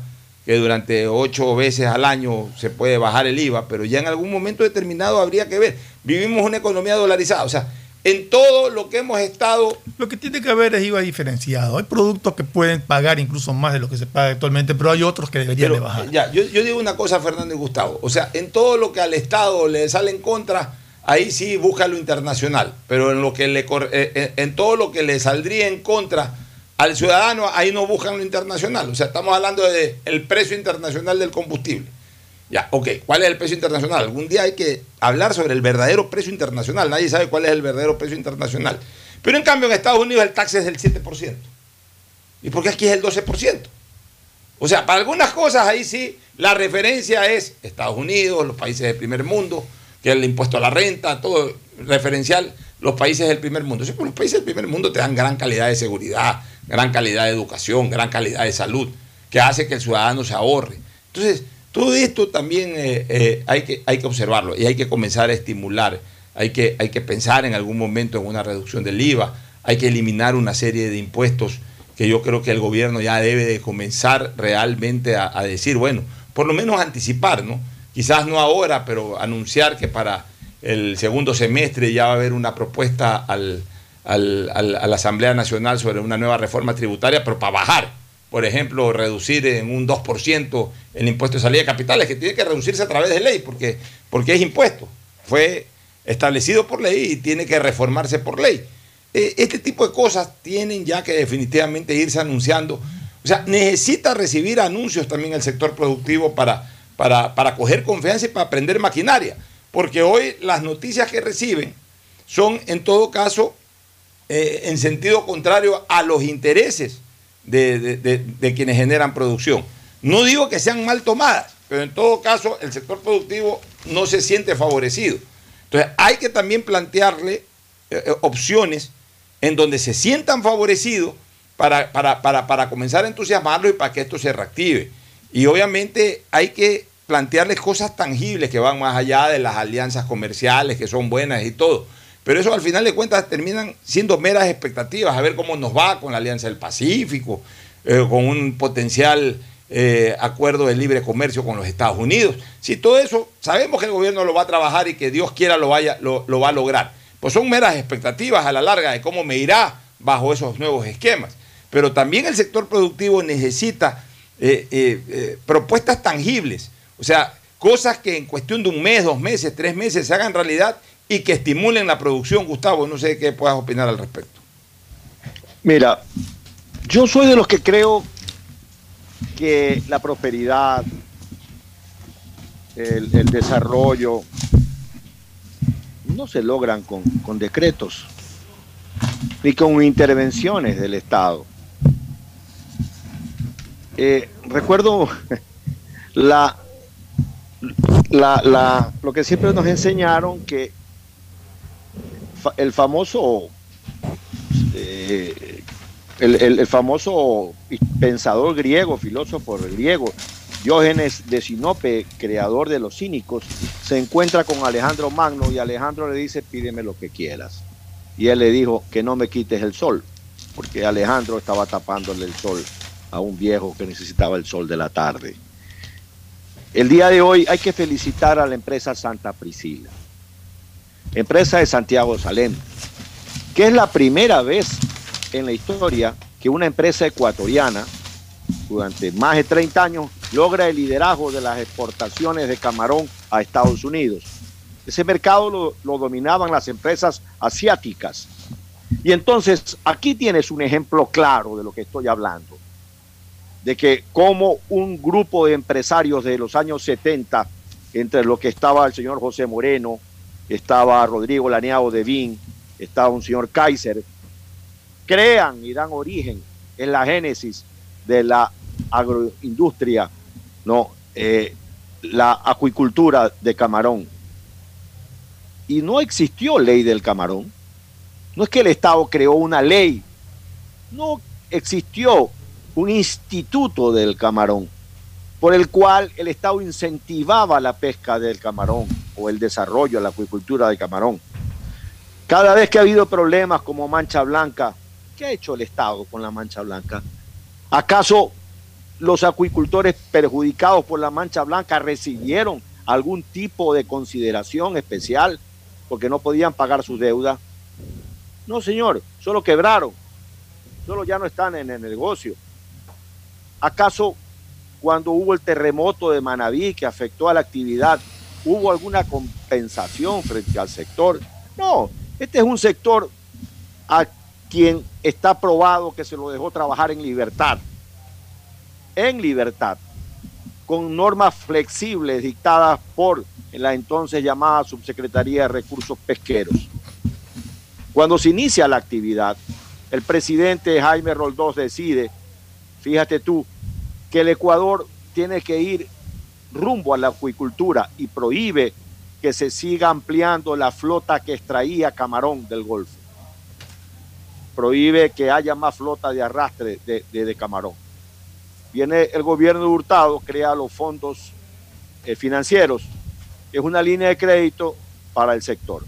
que durante ocho veces al año se puede bajar el IVA, pero ya en algún momento determinado habría que ver. Vivimos una economía dolarizada, o sea, en todo lo que hemos estado Lo que tiene que haber es IVA diferenciado. Hay productos que pueden pagar incluso más de lo que se paga actualmente, pero hay otros que deberían de bajar. Ya, yo, yo digo una cosa, Fernando y Gustavo. O sea, en todo lo que al Estado le sale en contra, ahí sí busca lo internacional. Pero en lo que le eh, eh, en todo lo que le saldría en contra al ciudadano, ahí no buscan lo internacional. O sea, estamos hablando del el precio internacional del combustible. Ya, ok, ¿cuál es el precio internacional? Algún día hay que hablar sobre el verdadero precio internacional. Nadie sabe cuál es el verdadero precio internacional. Pero en cambio en Estados Unidos el tax es del 7%. ¿Y por qué aquí es el 12%? O sea, para algunas cosas ahí sí la referencia es Estados Unidos, los países del primer mundo, que el impuesto a la renta, todo referencial, los países del primer mundo. Sí, pues los países del primer mundo te dan gran calidad de seguridad, gran calidad de educación, gran calidad de salud, que hace que el ciudadano se ahorre. Entonces, todo esto también eh, eh, hay, que, hay que observarlo y hay que comenzar a estimular, hay que, hay que pensar en algún momento en una reducción del IVA, hay que eliminar una serie de impuestos que yo creo que el gobierno ya debe de comenzar realmente a, a decir, bueno, por lo menos anticipar, ¿no? Quizás no ahora, pero anunciar que para el segundo semestre ya va a haber una propuesta al, al- a la Asamblea Nacional sobre una nueva reforma tributaria, pero para bajar. Por ejemplo, reducir en un 2% el impuesto de salida de capitales, que tiene que reducirse a través de ley, porque, porque es impuesto. Fue establecido por ley y tiene que reformarse por ley. Eh, este tipo de cosas tienen ya que definitivamente irse anunciando. O sea, necesita recibir anuncios también el sector productivo para, para, para coger confianza y para aprender maquinaria. Porque hoy las noticias que reciben son en todo caso eh, en sentido contrario a los intereses de, de- quienes generan producción. No digo que sean mal tomadas, pero en todo caso el sector productivo no se siente favorecido. Entonces hay que también plantearle eh, eh, opciones en donde se sientan favorecidos para, para, para, para comenzar a entusiasmarlo y para que esto se reactive. Y obviamente hay que plantearles cosas tangibles que van más allá de las alianzas comerciales, que son buenas y todo. Pero eso al final de cuentas terminan siendo meras expectativas, a ver cómo nos va con la Alianza del Pacífico, eh, con un potencial eh, acuerdo de libre comercio con los Estados Unidos. Si todo eso, sabemos que el gobierno lo va a trabajar y que Dios quiera lo, vaya, lo, va a lograr. Pues son meras expectativas a la larga de cómo me irá bajo esos nuevos esquemas. Pero también el sector productivo necesita eh, propuestas tangibles, o sea, cosas que en cuestión de un mes, dos meses, tres meses se hagan realidad y que estimulen la producción. Gustavo, no sé qué puedas opinar al respecto. Mira, yo soy de los que creo que la prosperidad, el, desarrollo, no se logran con, con decretos ni con intervenciones del Estado. Eh, recuerdo la, la, la, lo que siempre nos enseñaron que el famoso eh, el, famoso pensador griego, filósofo griego, Diógenes de Sinope, creador de los cínicos, se encuentra con Alejandro Magno y Alejandro le dice, pídeme lo que quieras. Y él le dijo, que no me quites el sol, porque Alejandro estaba tapándole el sol a un viejo que necesitaba el sol de la tarde. El día de hoy hay que felicitar a la empresa Santa Priscila, empresa de Santiago Salem, que es la primera vez en la historia que una empresa ecuatoriana, durante más de 30 años, logra el liderazgo de las exportaciones de camarón a Estados Unidos. Ese mercado lo, dominaban las empresas asiáticas. Y entonces aquí tienes un ejemplo claro de lo que estoy hablando, de que como un grupo de empresarios de los años 70, entre los que estaba el señor José Moreno, estaba Rodrigo Laneado de Vin, estaba un señor Kaiser, crean y dan origen en la génesis de la agroindustria, no, Eh, la acuicultura de camarón. Y no existió ley del camarón. No es que el Estado creó una ley, no existió un instituto del camarón por el cual el Estado incentivaba la pesca del camarón o el desarrollo, la acuicultura del camarón. Cada vez que ha habido problemas como mancha blanca, ¿qué ha hecho el Estado con la mancha blanca? ¿Acaso los acuicultores perjudicados por la mancha blanca recibieron algún tipo de consideración especial porque no podían pagar sus deudas? No, señor, solo quebraron, solo ya no están en el negocio. ¿Acaso cuando hubo el terremoto de Manabí que afectó a la actividad, hubo alguna compensación frente al sector? No, este es un sector a quien está probado que se lo dejó trabajar en libertad, en libertad, con normas flexibles dictadas por la entonces llamada Subsecretaría de Recursos Pesqueros. Cuando se inicia la actividad, el presidente Jaime Roldós decide, fíjate tú, que el Ecuador tiene que ir rumbo a la acuicultura y prohíbe que se siga ampliando la flota que extraía camarón del Golfo. Prohíbe que haya más flota de arrastre de, de- camarón. Viene el gobierno de Hurtado, crea los fondos eh, financieros, que es una línea de crédito para el sector.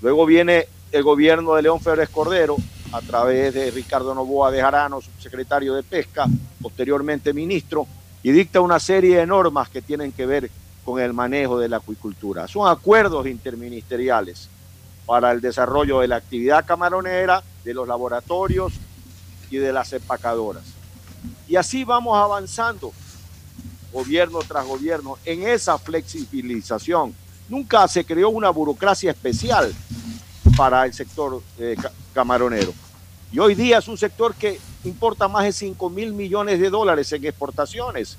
Luego viene el gobierno de León Férez Cordero, a través de Ricardo Novoa de Jarano, subsecretario de Pesca, posteriormente ministro, y dicta una serie de normas que tienen que ver con el manejo de la acuicultura. Son acuerdos interministeriales para el desarrollo de la actividad camaronera, de los laboratorios y de las empacadoras. Y así vamos avanzando, gobierno tras gobierno, en esa flexibilización. Nunca se creó una burocracia especial para el sector eh, ca- camaronero. Y hoy día es un sector que importa más de 5 mil millones de dólares en exportaciones.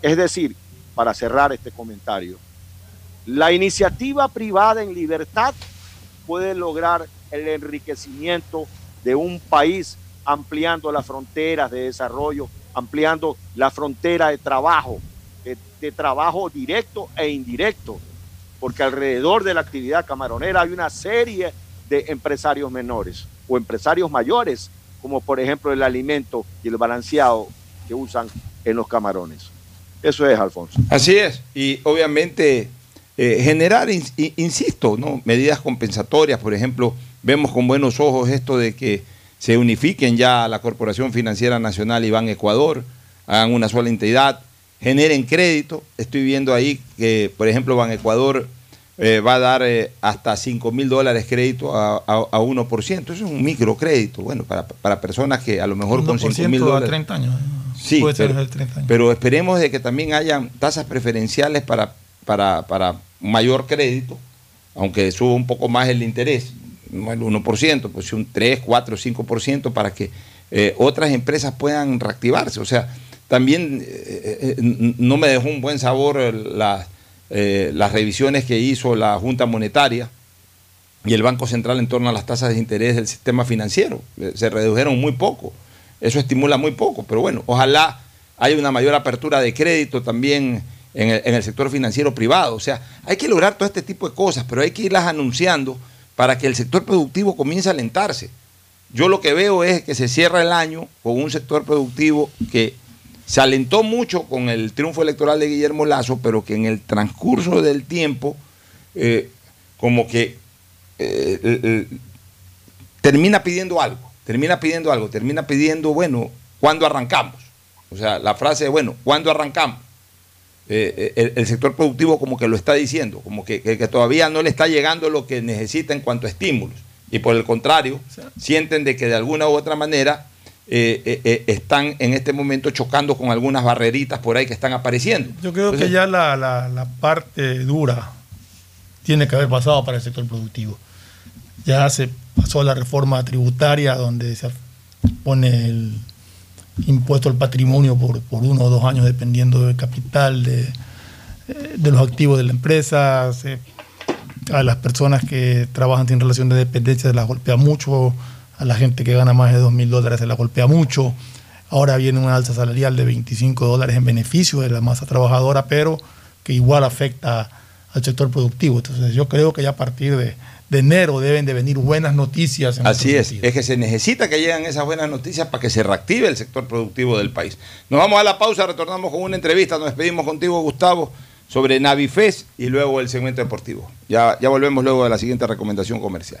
Es decir, para cerrar este comentario, la iniciativa privada en libertad puede lograr el enriquecimiento de un país ampliando las fronteras de desarrollo, ampliando la frontera de trabajo, de, de trabajo directo e indirecto, porque alrededor de la actividad camaronera hay una serie de empresarios menores o empresarios mayores, como por ejemplo el alimento y el balanceado que usan en los camarones. Eso es, Alfonso. Así es, y obviamente eh, generar, insisto, ¿no? medidas compensatorias, por ejemplo, vemos con buenos ojos esto de que se unifiquen ya la Corporación Financiera Nacional y Ban Ecuador, hagan una sola entidad, generen crédito. Estoy viendo ahí que, por ejemplo, Ban Ecuador eh, va a dar eh, hasta 5 mil dólares crédito a, a, a 1%. Eso es un microcrédito, bueno, para, para personas que a lo mejor con 5 mil 1% a dólares. 30 años. Sí, Puede ser pero, de 30 años. pero esperemos de que también hayan tasas preferenciales para, para, para mayor crédito aunque suba un poco más el interés, no el 1%, pues un 3, 4, 5% para que eh, otras empresas puedan reactivarse. O sea, también eh, eh, no me dejó un buen sabor las revisiones que hizo la Junta Monetaria y el Banco Central en torno a las tasas de interés del sistema financiero. Se redujeron muy poco. Eso estimula muy poco. Pero bueno, ojalá haya una mayor apertura de crédito también en el, en el sector financiero privado. O sea, hay que lograr todo este tipo de cosas, pero hay que irlas anunciando para que el sector productivo comience a alentarse. Yo lo que veo es que se cierra el año con un sector productivo que se alentó mucho con el triunfo electoral de Guillermo Lazo, pero que en el transcurso del tiempo, eh, como que eh, termina pidiendo algo, termina pidiendo algo, termina pidiendo, bueno, ¿cuándo arrancamos? O sea, la frase de, bueno, ¿cuándo arrancamos? Eh, el, sector productivo como que lo está diciendo, como que, que, todavía no le está llegando lo que necesita en cuanto a estímulos. Y por el contrario, sienten de que de alguna u otra manera eh, eh, eh, están en este momento chocando con algunas barreritas por ahí que están apareciendo. Yo creo que ya la, la, parte dura tiene que haber pasado para el sector productivo. Ya se pasó la reforma tributaria donde se pone el impuesto al patrimonio por, por uno o dos años dependiendo del capital, de, de los activos de la empresa. a las personas que trabajan sin relación de dependencia se las golpea mucho a la gente que gana más de 2 mil dólares se la golpea mucho. Ahora viene una alza salarial de 25 dólares en beneficio de la masa trabajadora, pero que igual afecta al sector productivo. Entonces yo creo que ya a partir de, enero deben de venir buenas noticias. Así es, es que se necesita que lleguen esas buenas noticias para que se reactive el sector productivo del país. Nos vamos a la pausa, retornamos con una entrevista, nos despedimos contigo Gustavo sobre Navifes y luego el segmento deportivo. Ya, ya volvemos luego de la siguiente recomendación comercial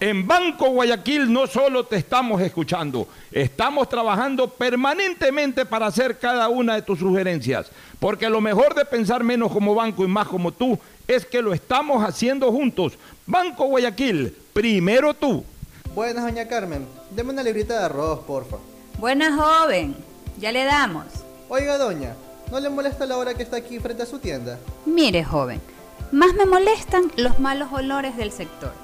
En Banco Guayaquil no solo te estamos escuchando, estamos trabajando permanentemente para hacer cada una de tus sugerencias, porque lo mejor de pensar menos como banco y más como tú es que lo estamos haciendo juntos. Banco Guayaquil, primero tú. Buenas, doña Carmen, deme una librita de arroz, porfa. Buenas, joven, ya le damos. Oiga, doña, ¿no le molesta la hora que está aquí frente a su tienda? Mire, joven, más me molestan los malos olores del sector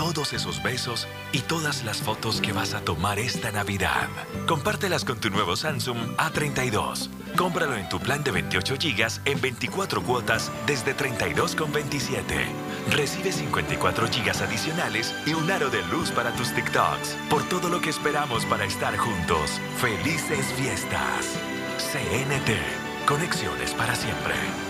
todos esos besos y todas las fotos que vas a tomar esta Navidad. Compártelas con tu nuevo Samsung A32. Cómpralo en tu plan de 28 GB en 24 cuotas desde 32,27. Recibe 54 GB adicionales y un aro de luz para tus TikToks. Por todo lo que esperamos para estar juntos. Felices fiestas. CNT. Conexiones para siempre.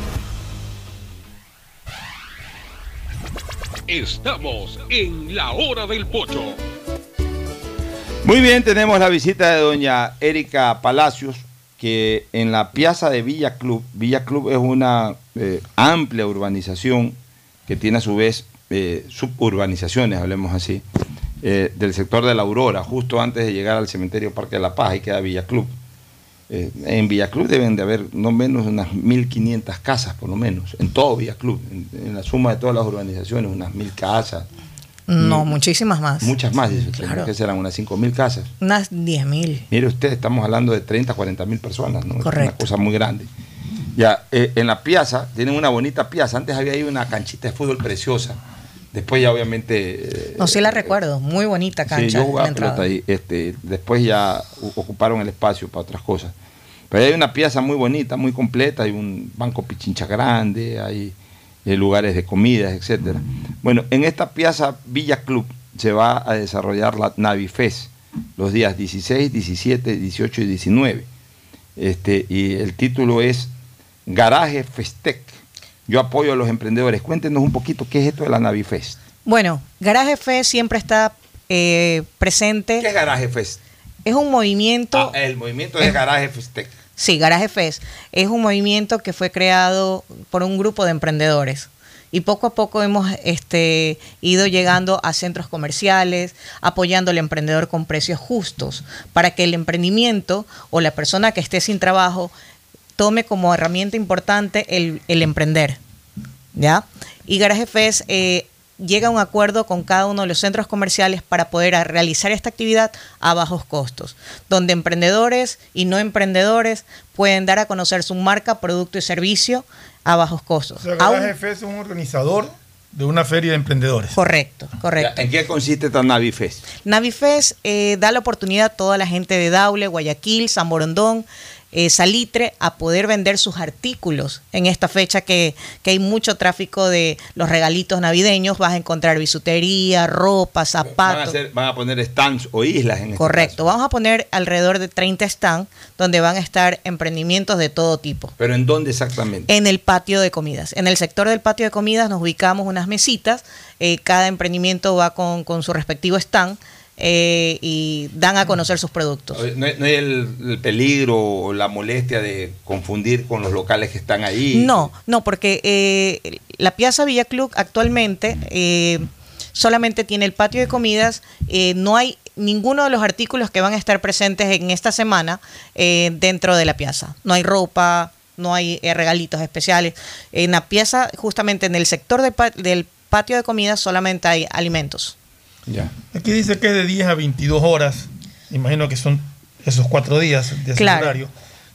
Estamos en la hora del pocho. Muy bien, tenemos la visita de doña Erika Palacios, que en la piazza de Villa Club, Villa Club es una eh, amplia urbanización que tiene a su vez eh, suburbanizaciones, hablemos así, eh, del sector de la Aurora, justo antes de llegar al cementerio Parque de la Paz, ahí queda Villa Club. Eh, en Villa Club deben de haber no menos unas 1.500 casas, por lo menos, en todo Villa Club, en, en la suma de todas las urbanizaciones, unas 1.000 casas, No, muchísimas más. muchas más, dice usted, Claro. que serán unas 5.000 casas. Unas 10 mil. Mire usted, estamos hablando de 30, 40 mil personas, ¿no? Es Correcto. una cosa muy grande. Ya, eh, en la piazza, tienen una bonita piazza. Antes había ahí una canchita de fútbol preciosa. Después ya obviamente... eh, No, sí la recuerdo. Muy bonita cancha. sí, yo la jugaba entrada. pelota ahí. Este, después ya ocuparon el espacio para otras cosas. Pero hay una piazza muy bonita, muy completa. Hay un banco pichincha grande, hay eh, lugares de comidas, etcétera. Bueno, en esta piazza Villa Club se va a desarrollar la Navifest los días 16, 17, 18 y 19. Este, y el título es Garaje Festec. Yo apoyo a los emprendedores. Cuéntenos un poquito qué es esto de la Navifest. Bueno, Garaje Fe siempre está eh, presente. ¿Qué es Garaje Fest? Es un movimiento. Ah, el movimiento de Garaje Festec. Sí, Garaje Fest es un movimiento que fue creado por un grupo de emprendedores. Y poco a poco hemos este, ido llegando a centros comerciales, apoyando al emprendedor con precios justos, para que el emprendimiento o la persona que esté sin trabajo tome como herramienta importante el, el emprender. ¿Ya? Y Garaje Fest eh, llega a un acuerdo con cada uno de los centros comerciales para poder realizar esta actividad a bajos costos, donde emprendedores y no emprendedores pueden dar a conocer su marca, producto y servicio a bajos costos. O sea, Garaje F es un organizador de una feria de emprendedores. Correcto, correcto. ¿En qué consiste esta Navifest? Navifest eh, da la oportunidad a toda la gente de Daule, Guayaquil, San Borondón, eh, Salitre a poder vender sus artículos en esta fecha que, que hay mucho tráfico de los regalitos navideños. Vas a encontrar bisutería, ropa, Van a, zapatos. hacer- van a poner stands o islas en este Correcto. Vamos a poner alrededor de 30 stands donde van a estar emprendimientos de todo tipo. Pero ¿en dónde exactamente? En el patio de comidas. En el sector del patio de comidas nos ubicamos unas mesitas. eh, cada emprendimiento va con, con su respectivo stand eh, y dan a conocer sus productos. ¿No hay, no hay el, el peligro o la molestia de confundir con los locales que están ahí? No, no, porque eh, la Piazza Villa Club actualmente eh, solamente tiene el patio de comidas, eh, no hay ninguno de los artículos que van a estar presentes en esta semana eh, dentro de la piazza. No hay ropa, no hay eh, regalitos especiales. En la piazza, justamente en el sector de del patio de comidas, solamente hay alimentos. Ya. Aquí dice que es de 10 a 22 horas. Imagino que son esos cuatro días de ese Claro. horario.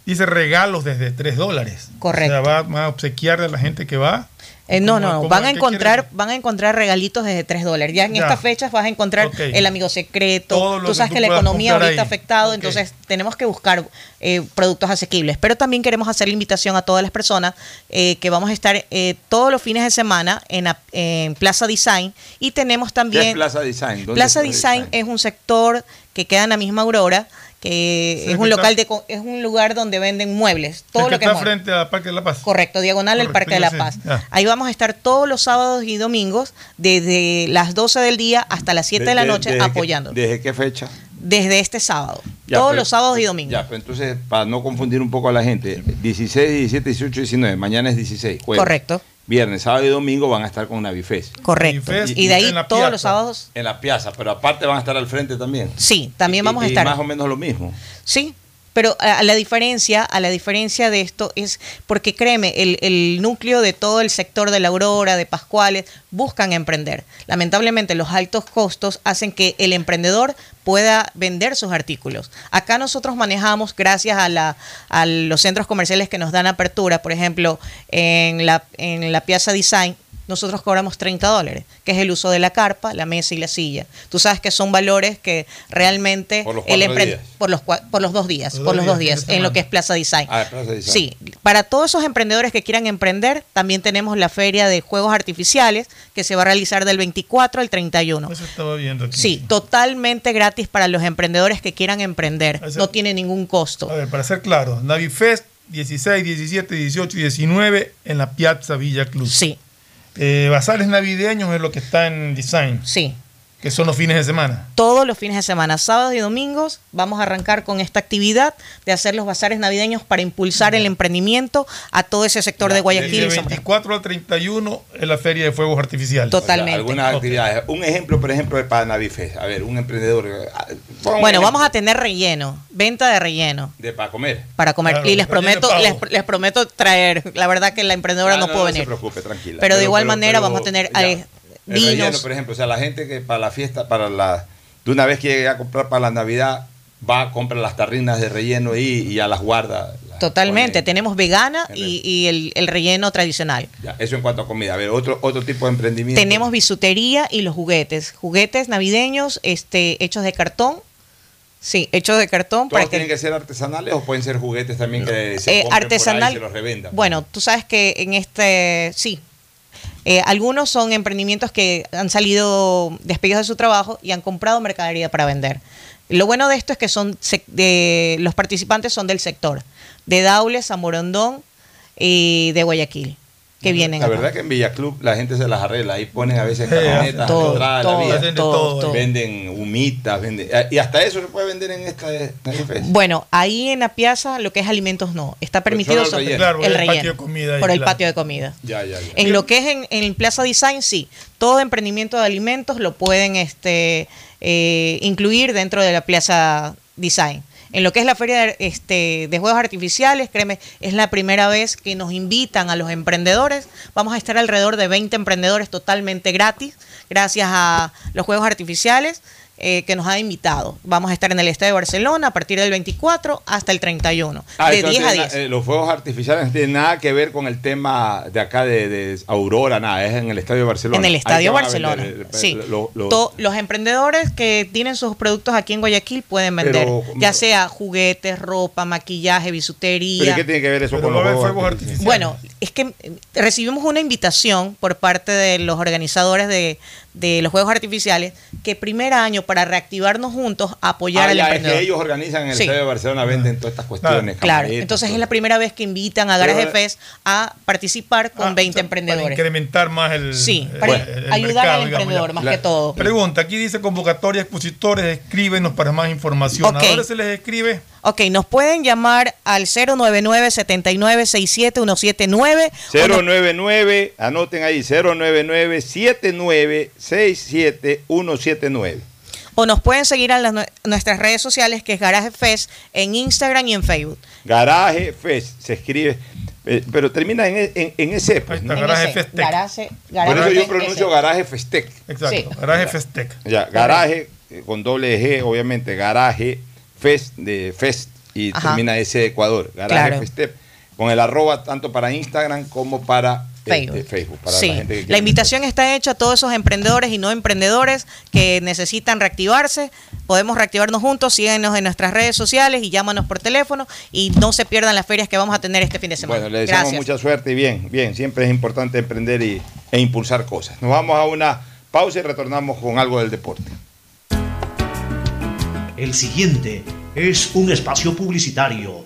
Dice regalos desde 3 dólares. Correcto. O sea, va, va a obsequiarle a la gente que va. Eh, no, ¿Cómo- no, no. Van a qué encontrar, van a encontrar regalitos desde 3 dólares. Ya en Ya. estas fechas vas a encontrar el amigo secreto. Tú que sabes tú que la economía ahorita afectado, Ok. entonces tenemos que buscar eh, productos asequibles. Pero también queremos hacer la invitación a todas las personas eh, que vamos a estar eh, todos los fines de semana en, la- en Plaza Design y tenemos ¿Qué también es Plaza Design? ¿Dónde Plaza está Design es un sector que queda en la misma Aurora, que Sí, es que un está- local de co- es un lugar donde venden muebles, todo que lo que está frente al Parque de la Paz. Correcto, diagonal al Parque de la sé, Paz. ya. Ahí vamos a estar todos los sábados y domingos, desde las 12 del día hasta las 7 de, la De- noche, desde apoyando. ¿Desde qué fecha? desde este sábado. Ya, todos pero- los sábados y domingos. Ya, pero entonces, para no confundir un poco a la gente, 16, 17, 18, 19, mañana es 16, jueves. Correcto. Viernes, sábado y domingo van a estar con Navifest. Correcto. Y- Y de ahí todos piazza. los sábados. En la piazza, pero aparte van a estar al frente también. Sí, también Y- vamos a y estar. más o menos lo mismo. Sí, pero a, a la diferencia, a la diferencia de esto es porque créeme, el, el núcleo de todo el sector de la Aurora, de Pascuales, buscan emprender. Lamentablemente los altos costos hacen que el emprendedor pueda vender sus artículos. Acá nosotros manejamos, gracias a, la, a los centros comerciales que nos dan apertura, por ejemplo, en la, en la Piazza Design, nosotros cobramos 30 dólares, que es el uso de la carpa, la mesa y la silla. Tú sabes que son valores que realmente Por los el días. por los cua- por los dos días, Los por los dos días, en lo que es Plaza Design. Ah, Plaza Design. Sí, para todos esos emprendedores que quieran emprender, también tenemos la feria de juegos artificiales que se va a realizar del 24 al 31. Eso estaba viendo aquí. Sí, totalmente gratis para los emprendedores que quieran emprender. No tiene ningún costo. A ver, para ser claro, Navifest 16, 17, 18 y 19 en la Piazza Villa Club. Sí. Eh, bazares navideños es lo que está en design. Sí. Que son los fines de semana. Todos los fines de semana, sábados y domingos, vamos a arrancar con esta actividad de hacer los bazares navideños para impulsar el emprendimiento a todo ese sector de Guayaquil. Pedro. 24 al 31 en la Feria de Fuegos Artificiales. Totalmente. algunas actividades. Un ejemplo, por ejemplo, de para Navifest. A ver, un emprendedor. eh, Bueno, ejemplo vamos a tener relleno, venta de relleno De para comer. para comer. Claro, y les de prometo, les, les prometo traer. La verdad que la emprendedora Ah, no, pudo No venir. se preocupe, tranquila. Pero de igual manera vamos a tener, el vinos. relleno, por ejemplo, o sea, la gente que para la fiesta, para la. De una vez que llegue a comprar para la Navidad, va a comprar las tarrinas de relleno ahí y ya las guarda. Totalmente. Tenemos vegana y, y el, el relleno tradicional. Ya, eso en cuanto a comida. A ver, otro, otro tipo de emprendimiento. Tenemos bisutería y los juguetes. Juguetes navideños este, hechos de cartón. Sí, hechos de cartón. ¿Todos Para tienen que, que ser artesanales o pueden ser juguetes también que se Eh, compren por ahí artesanal. y se los revendan? Bueno, tú sabes que en este, sí, eh, algunos son emprendimientos que han salido despedidos de su trabajo y han comprado mercadería para vender. Lo bueno de esto es que son los participantes son del sector, de Daule, Zamorondón y de Guayaquil, que vienen La acá. verdad que en Villa Club la gente se las arregla. Ahí ponen a veces camionetas todo, la vía. Venden humitas, venden. eh, Y hasta eso se puede vender en esta. Bueno, ahí en la piazza lo que es alimentos no, está permitido el sobre- relleno. Claro, el el relleno, patio de comida por el claro. patio de comida. Ya, ya, ya. En lo que es en, en Plaza Design, sí. Todo emprendimiento de alimentos lo pueden este, eh, incluir dentro de la Plaza Design. En lo que es la feria de, este, de juegos artificiales, créeme, es la primera vez que nos invitan a los emprendedores. Vamos a estar alrededor de 20 emprendedores totalmente gratis, gracias a los juegos artificiales eh, que nos ha invitado. Vamos a estar en el Estadio de Barcelona a partir del 24 hasta el 31, Ah, de eso no 10 a tiene 10. na- eh, los fuegos artificiales no tienen nada que ver con el tema de acá de, de Aurora, nada, es en el Estadio de Barcelona. En el Estadio Barcelona. vender, eh, sí. lo- lo- To- los emprendedores que tienen sus productos aquí en Guayaquil pueden vender, Pero- ya sea juguetes, ropa, maquillaje, bisutería. ¿Pero qué tiene que ver eso con los fuegos artificiales? Bueno, es que eh, recibimos una invitación por parte de los organizadores de, de los Juegos Artificiales que primer año para reactivarnos juntos apoyar Ah, al ya, es emprendedor. que ellos organizan en el Sí. Estadio de Barcelona, venden todas estas cuestiones. Claro, entonces todo. es la primera vez que invitan a Garaje Pero- Fest a participar con 20 Para emprendedores. incrementar más el. Sí, el- para el ayudar mercado, al emprendedor, ya. más que todo. Pregunta: aquí dice convocatoria expositores, escríbenos para más información. Ok. ¿A dónde se les escribe? Ok, nos pueden llamar al 099 79 67 179 o nos- 099, anoten ahí, 099 79 67 179. o nos pueden seguir en las nue- nuestras redes sociales que es Garaje Fest en Instagram y en Facebook. Garaje Fest, se escribe, eh, pero termina en, en, en ese. Pues, ¿no? En ese, Garaje, Por Garaje eso yo pronuncio ese. Garaje Festec. Exacto, Sí. Garaje Festec. Ya, garaje eh, con doble G, obviamente, garaje Fest de Fest y Ajá. termina ese de Ecuador, garaje Claro. Festep, con el arroba tanto para Instagram como para Facebook. este, Facebook. Para Sí, la, gente que la quiera. invitación está hecha a todos esos emprendedores y no emprendedores que necesitan reactivarse. Podemos reactivarnos juntos, síguenos en nuestras redes sociales y llámanos por teléfono y no se pierdan las ferias que vamos a tener este fin de semana. Bueno, le deseamos Gracias. mucha suerte y bien, bien, siempre es importante emprender y, e impulsar cosas. Nos vamos a una pausa y retornamos con algo del deporte. El siguiente es un espacio publicitario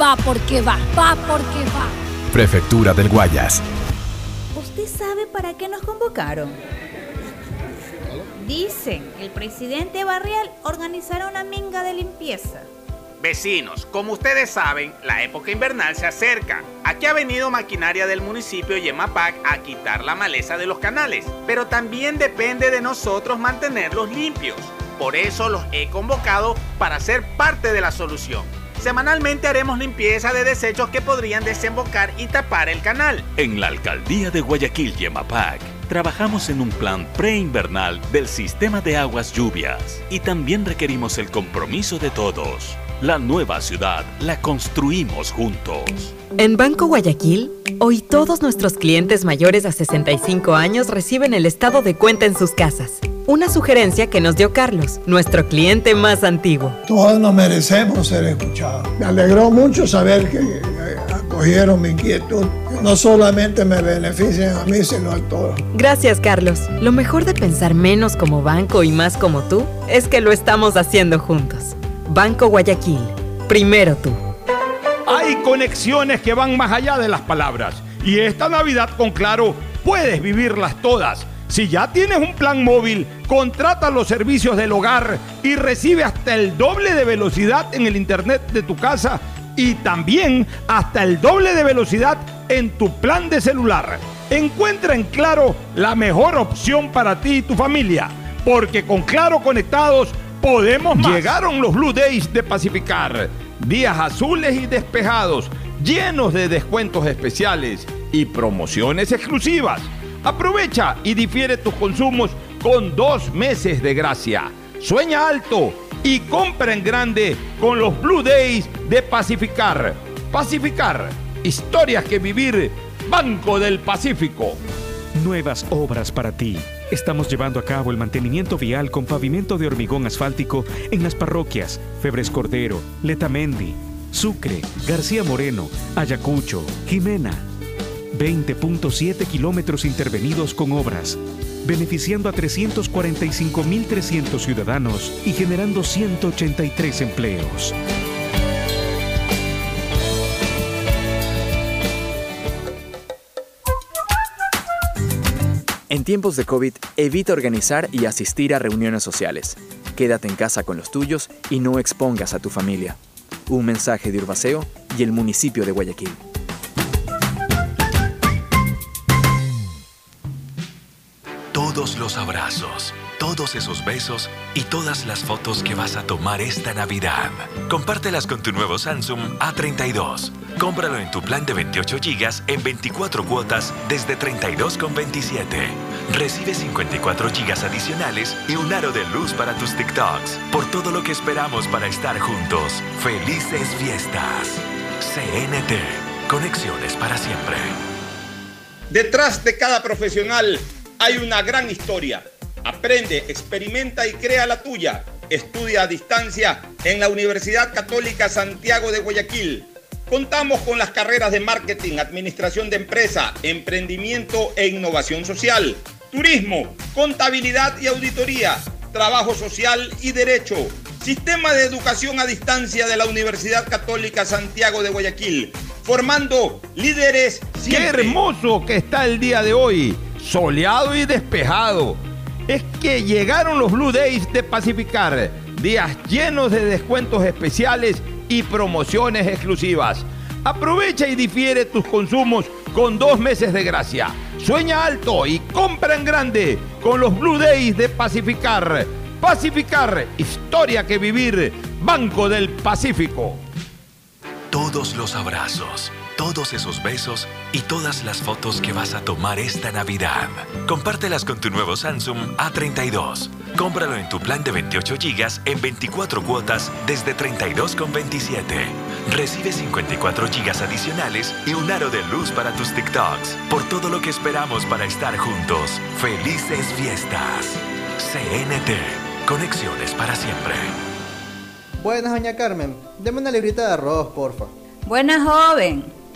va porque va, va porque va. Prefectura del Guayas. ¿Usted sabe para qué nos convocaron? Dicen que el presidente Barrial organizará una minga de limpieza. Vecinos, como ustedes saben, la época invernal se acerca. Aquí ha venido maquinaria del municipio Yemapac a quitar la maleza de los canales, pero también depende de nosotros mantenerlos limpios. Por eso los he convocado para ser parte de la solución. Semanalmente haremos limpieza de desechos que podrían desembocar y tapar el canal. En la alcaldía de Guayaquil, Yemapac, trabajamos en un plan preinvernal del sistema de aguas lluvias y también requerimos el compromiso de todos. La nueva ciudad la construimos juntos. En Banco Guayaquil, hoy todos nuestros clientes mayores a 65 años reciben el estado de cuenta en sus casas. Una sugerencia que nos dio Carlos, nuestro cliente más antiguo. Todos nos merecemos ser escuchados. Me alegró mucho saber que eh, acogieron mi inquietud. No solamente me benefician a mí, sino a todos. Gracias, Carlos. Lo mejor de pensar menos como banco y más como tú es que lo estamos haciendo juntos. Banco Guayaquil. Primero tú. Hay conexiones que van más allá de las palabras. Y esta Navidad con Claro puedes vivirlas todas. Si ya tienes un plan móvil, contrata los servicios del hogar y recibe hasta el doble de velocidad en el internet de tu casa y también hasta el doble de velocidad en tu plan de celular. Encuentra en Claro la mejor opción para ti y tu familia, porque con Claro conectados podemos más. Llegaron los Blue Days de Pacificar. Días azules y despejados, llenos de descuentos especiales y promociones exclusivas. Aprovecha y difiere tus consumos con dos meses de gracia. Sueña alto y compra en grande con los Blue Days de Pacificar. Pacificar, historias que vivir, Banco del Pacífico. Nuevas obras para ti. Estamos llevando a cabo el mantenimiento vial con pavimento de hormigón asfáltico en las parroquias Febres Cordero, Letamendi, Sucre, García Moreno, Ayacucho, Jimena. 20.7 kilómetros intervenidos con obras, beneficiando a 345.300 ciudadanos y generando 183 empleos. En tiempos de COVID, evita organizar y asistir a reuniones sociales. Quédate en casa con los tuyos y no expongas a tu familia. Un mensaje de Urbaceo y el municipio de Guayaquil. Todos los abrazos, todos esos besos y todas las fotos que vas a tomar esta Navidad. Compártelas con tu nuevo Samsung A32. Cómpralo en tu plan de 28 GB en 24 cuotas desde 32,27. Recibe 54 GB adicionales y un aro de luz para tus TikToks. Por todo lo que esperamos para estar juntos. Felices fiestas. CNT. Conexiones para siempre. Detrás de cada profesional hay una gran historia. Aprende, experimenta y crea la tuya. Estudia a distancia en la Universidad Católica Santiago de Guayaquil. Contamos con las carreras de marketing, administración de empresa, emprendimiento e innovación social, turismo, contabilidad y auditoría, trabajo social y derecho. Sistema de educación a distancia de la Universidad Católica Santiago de Guayaquil, formando líderes Qué hermoso que está el día de hoy, soleado y despejado. Es que llegaron los Blue Days de Pacificar, días llenos de descuentos especiales y promociones exclusivas. Aprovecha y difiere tus consumos con dos meses de gracia. Sueña alto y compra en grande con los Blue Days de Pacificar. Pacificar, historia que vivir, Banco del Pacífico. Todos los abrazos, todos esos besos y todas las fotos que vas a tomar esta Navidad. Compártelas con tu nuevo Samsung A32. Cómpralo en tu plan de 28 GB en 24 cuotas desde 32,27. Recibe 54 GB adicionales y un aro de luz para tus TikToks. Por todo lo que esperamos para estar juntos. Felices fiestas. CNT. Conexiones para siempre. Buenas, doña Carmen. Deme una librita de arroz, porfa. Buena joven,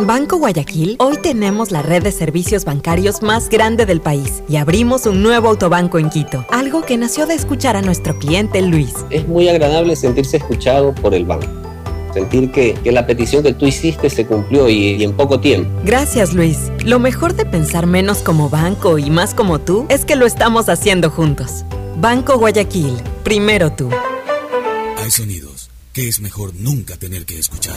En Banco Guayaquil, hoy tenemos la red de servicios bancarios más grande del país y abrimos un nuevo autobanco en Quito, algo que nació de escuchar a nuestro cliente Luis. Es muy agradable sentirse escuchado por el banco. Sentir que, que la petición que tú hiciste se cumplió y, y en poco tiempo. Gracias Luis. Lo mejor de pensar menos como banco y más como tú es que lo estamos haciendo juntos. Banco Guayaquil, primero tú. Hay sonidos que es mejor nunca tener que escuchar.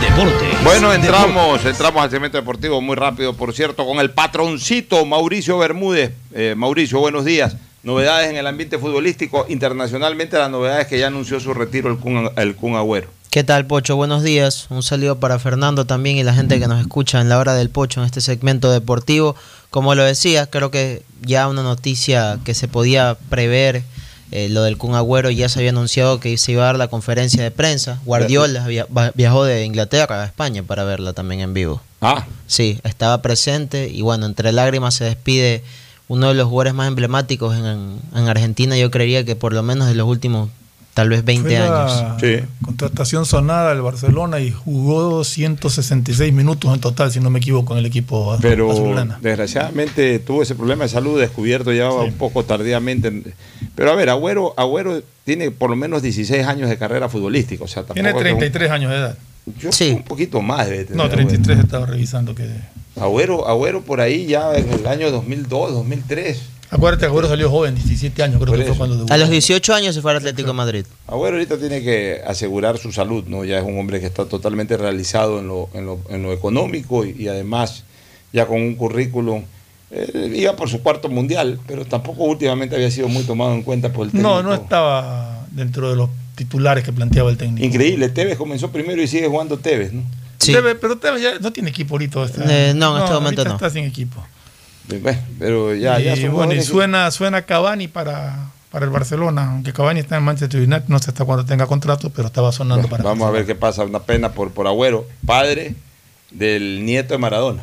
Deporte. Bueno, entramos, entramos al segmento deportivo muy rápido, por cierto, con el patroncito Mauricio Bermúdez. Eh, Mauricio, buenos días. Novedades en el ambiente futbolístico, internacionalmente las novedades que ya anunció su retiro el Kun, el Kun Agüero. ¿Qué tal, Pocho? Buenos días. Un saludo para Fernando también y la gente que nos escucha en la hora del Pocho en este segmento deportivo. Como lo decía, creo que ya una noticia que se podía prever, eh, lo del Kun Agüero, ya se había anunciado que se iba a dar la conferencia de prensa. Guardiola viajó de Inglaterra a España para verla también en vivo. Ah. Sí, estaba presente y bueno, entre lágrimas se despide uno de los jugadores más emblemáticos en, en Argentina, yo creería que por lo menos de los últimos tal vez 20 Fue años. la Contratación sonada del Barcelona y jugó 166 minutos en total, si no me equivoco, en el equipo Pero azulgrana. desgraciadamente tuvo ese problema de salud descubierto ya un poco tardíamente. Pero a ver, Agüero, Agüero tiene por lo menos 16 años de carrera futbolística. O sea, Tiene tampoco es que un- 33 años de edad. Yo un poquito más debe tener. No, 33 estaba revisando que... Agüero, Agüero por ahí ya en el año 2002, 2003. Acuérdate, Agüero salió joven, 17 años creo Por que fue cuando debutó. A los 18 años se fue al Atlético de Madrid. Agüero ahorita tiene que asegurar su salud, ¿no? Ya es un hombre que está totalmente realizado en lo, en lo, en lo económico y, y además ya con un currículum. eh, iba por su cuarto mundial, pero tampoco últimamente había sido muy tomado en cuenta por el técnico. No, no estaba dentro de los titulares que planteaba el técnico. Increíble, Tevez comenzó primero y sigue jugando Tevez, ¿no? Tevez- pero Tevez ya no tiene equipo ahorita. está- Eh, no, en este momento no. está sin equipo. Bueno, pero ya, ya y, son bueno, y suena, suena Cavani para, para el Barcelona, aunque Cavani está en Manchester United, no sé hasta cuándo tenga contrato, pero estaba sonando para Vamos a ver qué pasa, una pena por, por Agüero, padre del nieto de Maradona.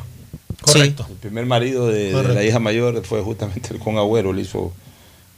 Correcto. El primer marido de, la hija mayor fue justamente el con Agüero, le hizo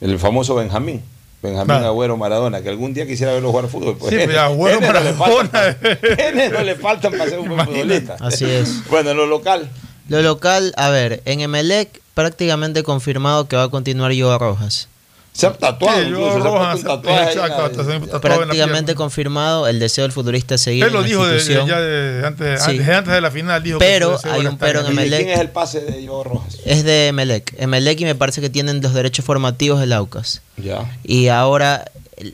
el famoso Benjamín. Benjamín Claro. Agüero Maradona, que algún día quisiera verlo jugar fútbol. Pues, Sí, pero Agüero genes no le Maradona. faltan- genes no le faltan para ser un buen futbolista. Así es. Bueno, en lo local. Lo local, a ver, en Emelec prácticamente confirmado que va a continuar Joao Rojas. Se ha tatuado, Sí, incluso, Joao se ha Rojas, hasta se ha tatuado en la Prácticamente confirmado el deseo del futbolista es seguir Él lo en la dijo de- de- ya de- antes, Sí. antes, antes de la final. Dijo Pero que hay un pero en el- ¿Y de Emelec. quién es el pase de Joao Rojas? Es de Emelec. Emelec y me parece que tienen los derechos formativos del Aucas. Ya. Y ahora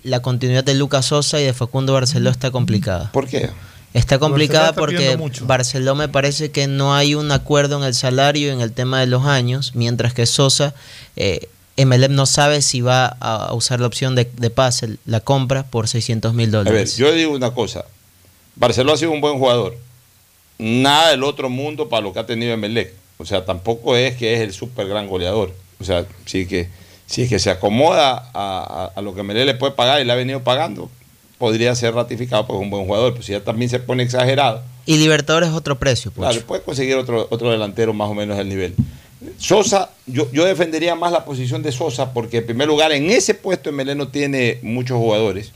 la continuidad de Lucas Sosa y de Facundo Barceló está complicada. ¿Por qué? Está complicada está porque. Barceló me parece que no hay un acuerdo en el salario y en el tema de los años, mientras que Sosa, eh, MLM no sabe si va a, usar la opción de, de pase, la compra por 600 mil A ver, dólares. yo digo una cosa. Barceló ha sido un buen jugador. Nada del otro mundo para lo que ha tenido Emelec. O sea, tampoco es que es el súper gran goleador. O sea, sí que, si es que se acomoda a, a- a lo que Emelec le puede pagar y le ha venido pagando, podría ser ratificado porque es un buen jugador. Pero si ya también se pone exagerado, Y Libertadores es otro precio. Pocho. claro, puede conseguir otro, otro delantero más o menos del nivel. Sosa, yo, yo defendería más la posición de Sosa porque en primer lugar en ese puesto Emelec no tiene muchos jugadores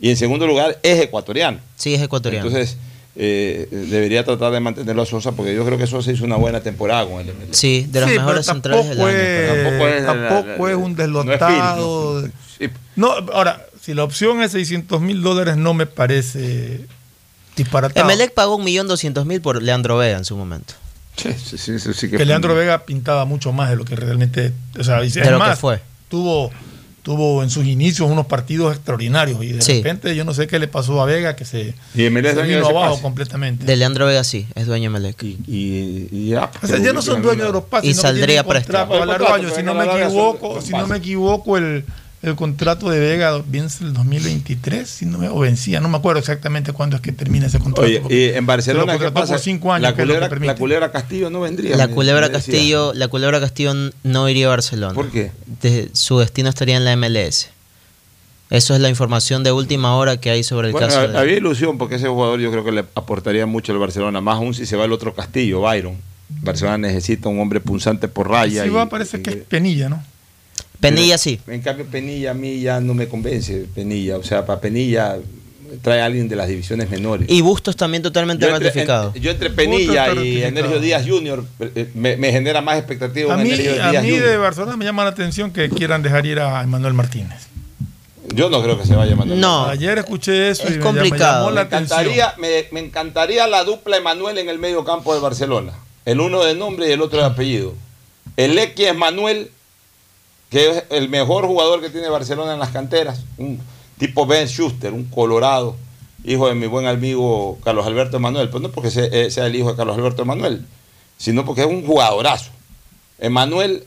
y en segundo lugar es ecuatoriano. Sí, es ecuatoriano. Entonces, eh, debería tratar de mantenerlo a Sosa porque yo creo que Sosa hizo una buena temporada con el MLE. sí, de los Sí, mejores centrales del tampoco año. es- Tampoco es la- la- tampoco es un no es deslotado. Sí. No, ahora, si la opción es 600 mil dólares, no me parece disparatado. Emelec pagó 1.200.000 por Leandro Vega en su momento. Sí, sí, sí, que- que Leandro Vega pintaba mucho más de lo que realmente. O sea, es De lo que más, fue. Tuvo, tuvo en sus inicios unos partidos extraordinarios y de Sí. repente yo no sé qué le pasó a Vega que se, Y Emelec es se dueño de vino abajo pase. completamente. De Leandro Vega sí, es dueño de Emelec. Y, y- y ya, O sea, ya no son dueños de los pases, Y que saldría tienen préstamo. contrato a largo Contrato, año. Si no me equivoco, si no me equivoco, el, el contrato de Vega vence el 2023, si no me, o vencía, no me acuerdo exactamente cuándo es que termina ese contrato. Oye, y en Barcelona, lo ¿qué pasa? por cinco años, la, culebra, la culebra Castillo no vendría. La culebra. Castillo, la culebra Castillo no iría a Barcelona. ¿Por qué? De- su destino estaría en la MLS. Eso es la información de última hora que hay sobre el Bueno, caso de había ilusión porque ese jugador yo creo que le aportaría mucho al Barcelona, más aún si se va el otro Castillo, Byron. Barcelona necesita un hombre punzante por raya. si y- va, parece que es Penilla, ¿no? Penilla sí. En cambio, Penilla a mí ya no me convence, Penilla. O sea, para Penilla trae a alguien de las divisiones menores. Y Bustos también totalmente yo entre, ratificado. en- yo entre Penilla y. Energio Díaz Jr. eh, me, me genera más expectativa A mí, Energio a Díaz mí Jr. de Barcelona me llama la atención que quieran dejar ir a Emanuel Martínez. Yo no creo que se vaya a mandar. No. Ayer escuché eso Es y me complicado. llamó Me la encantaría, me, me encantaría la dupla Emanuel en el medio campo de Barcelona. El uno de nombre y el otro de apellido. El X es Manuel, que es el mejor jugador que tiene Barcelona en las canteras. Un tipo Ben Schuster, un colorado, hijo de mi buen amigo Carlos Alberto Emanuel. Pero no porque sea, eh, sea el hijo de Carlos Alberto Emanuel, sino porque es un jugadorazo. Emanuel,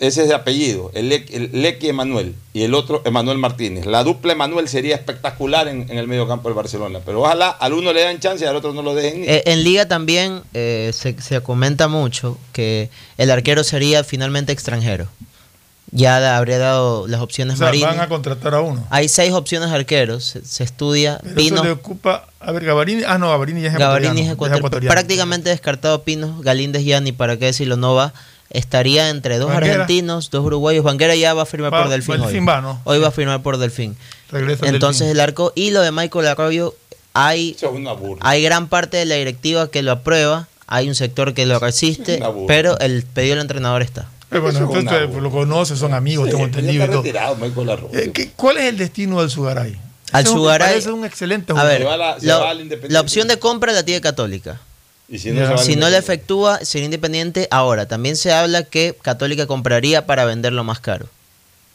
ese es de apellido, el, el Lequi Emanuel y el otro Emanuel Martínez. La dupla Emanuel sería espectacular en, el medio campo del Barcelona, pero ojalá al uno le dan chance y al otro no lo dejen ir. Eh, en Liga también eh, se, se comenta mucho que el arquero sería finalmente extranjero. Ya da- habría dado las opciones O sea, Marini. van a contratar a uno. Hay seis opciones de arqueros. Se, se estudia. Pero Pino, eso le ocupa. A ver, Gavarini. Ah, no, Gavarini ya es Gavarini es ecuatoriano, ecuator- es ecuatoriano. prácticamente descartado Pino, Galíndez ya ni para qué decirlo no va. Estaría entre dos Banguera. argentinos, dos uruguayos. Banguera ya va a firmar Va- por Delfín. Hoy. va, ¿no? Hoy va a firmar por Delfín. Regresa Entonces Delfín. el arco y lo de Michael Arroyo hay hay gran parte de la directiva que lo aprueba, hay un sector que lo resiste, pero el pedido del entrenador está. Eh, bueno, es entonces burla. lo conoce, son amigos, Sí, tengo entendido. está retirado Michael Arroyo. Eh, ¿qué- ¿Cuál es el destino del Sugaray? Al es un- Sugaray- Parece un excelente A jugador. ver, Se va a la- se la, va la opción de compra la tiene Católica. Y si no, Si no la efectúa, sería independiente. Ahora, también se habla que Católica compraría para venderlo más caro.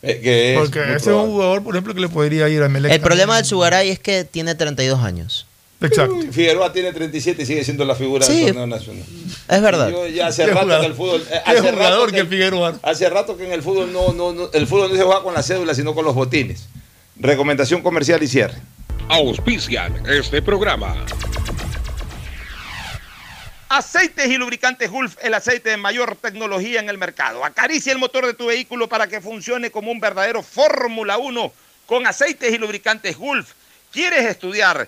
Eh, que es Porque ese es probable. un jugador, por ejemplo, que le podría ir a Melec. El problema del también. Sugaray es que tiene 32 años. Exacto. Figueroa tiene 37 y sigue siendo la figura Sí. del torneo nacional. Es verdad. Yo ya hace rato jugador. que el fútbol. Qué hace rato jugador que que el- Figueroa. Hace rato que en el fútbol no, no, no, el fútbol no se juega con la cédula, sino con los botines. Recomendación comercial y cierre. Auspician este programa. Aceites y lubricantes Gulf, el aceite de mayor tecnología en el mercado. Acaricia el motor de tu vehículo para que funcione como un verdadero Fórmula 1 con aceites y lubricantes Gulf. ¿Quieres estudiar,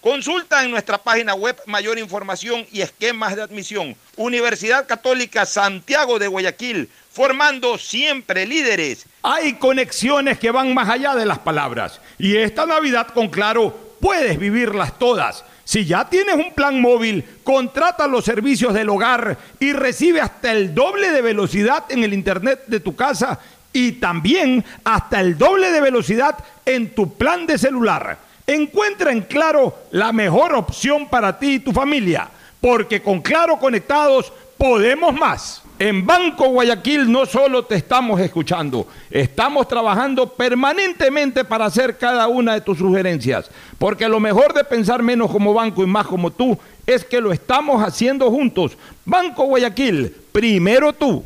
Consulta en nuestra página web mayor información y esquemas de admisión. Universidad Católica Santiago de Guayaquil, formando siempre líderes. Hay conexiones que van más allá de las palabras. Y esta Navidad con Claro puedes vivirlas todas. Si ya tienes un plan móvil, contrata los servicios del hogar y recibe hasta el doble de velocidad en el internet de tu casa y también hasta el doble de velocidad en tu plan de celular. Encuentra en Claro la mejor opción para ti y tu familia, porque con Claro conectados podemos más. En Banco Guayaquil no solo te estamos escuchando, estamos trabajando permanentemente para hacer cada una de tus sugerencias, porque lo mejor de pensar menos como banco y más como tú es que lo estamos haciendo juntos. Banco Guayaquil, primero tú.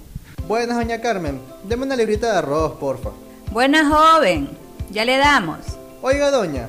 Buenas, doña Carmen. Deme una librita de arroz, porfa. Buenas, joven. Ya le damos. Oiga, doña,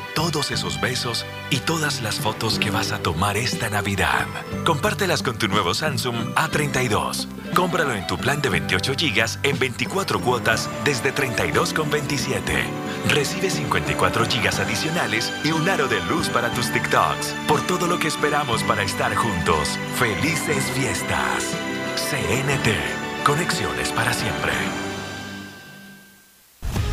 todos esos besos y todas las fotos que vas a tomar esta Navidad. Compártelas con tu nuevo Samsung A32. Cómpralo en tu plan de 28 GB en 24 cuotas desde 32,27. Recibe 54 GB adicionales y un aro de luz para tus TikToks. Por todo lo que esperamos para estar juntos. Felices fiestas. CNT. Conexiones para siempre.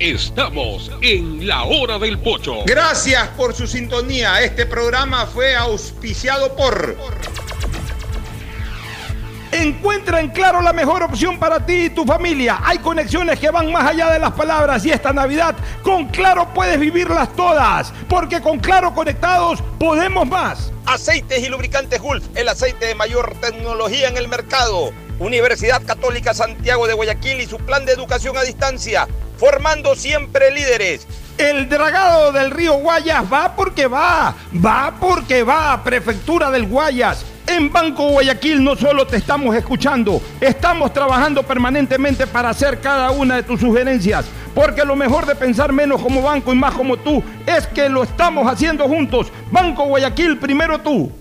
Estamos en la hora del pocho. Gracias por su sintonía. Este programa fue auspiciado por... Encuentra en Claro la mejor opción para ti y tu familia. Hay conexiones que van más allá de las palabras y esta Navidad con Claro puedes vivirlas todas, porque con Claro conectados podemos más. Aceites y lubricantes Gulf, el aceite de mayor tecnología en el mercado. Universidad Católica Santiago de Guayaquil y su plan de educación a distancia, formando siempre líderes. El dragado del río Guayas va porque va, va porque va, Prefectura del Guayas. En Banco Guayaquil no solo te estamos escuchando, estamos trabajando permanentemente para hacer cada una de tus sugerencias. Porque lo mejor de pensar menos como banco y más como tú es que lo estamos haciendo juntos. Banco Guayaquil, primero tú.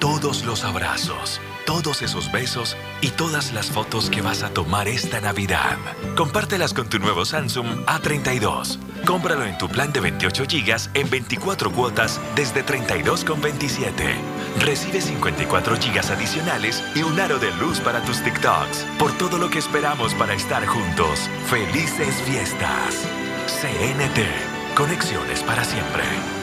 Todos los abrazos, todos esos besos y todas las fotos que vas a tomar esta Navidad. Compártelas con tu nuevo Samsung A32. Cómpralo en tu plan de 28 GB en 24 cuotas desde 32,27. Recibe 54 GB adicionales y un aro de luz para tus TikToks. Por todo lo que esperamos para estar juntos. Felices fiestas. CNT. Conexiones para siempre.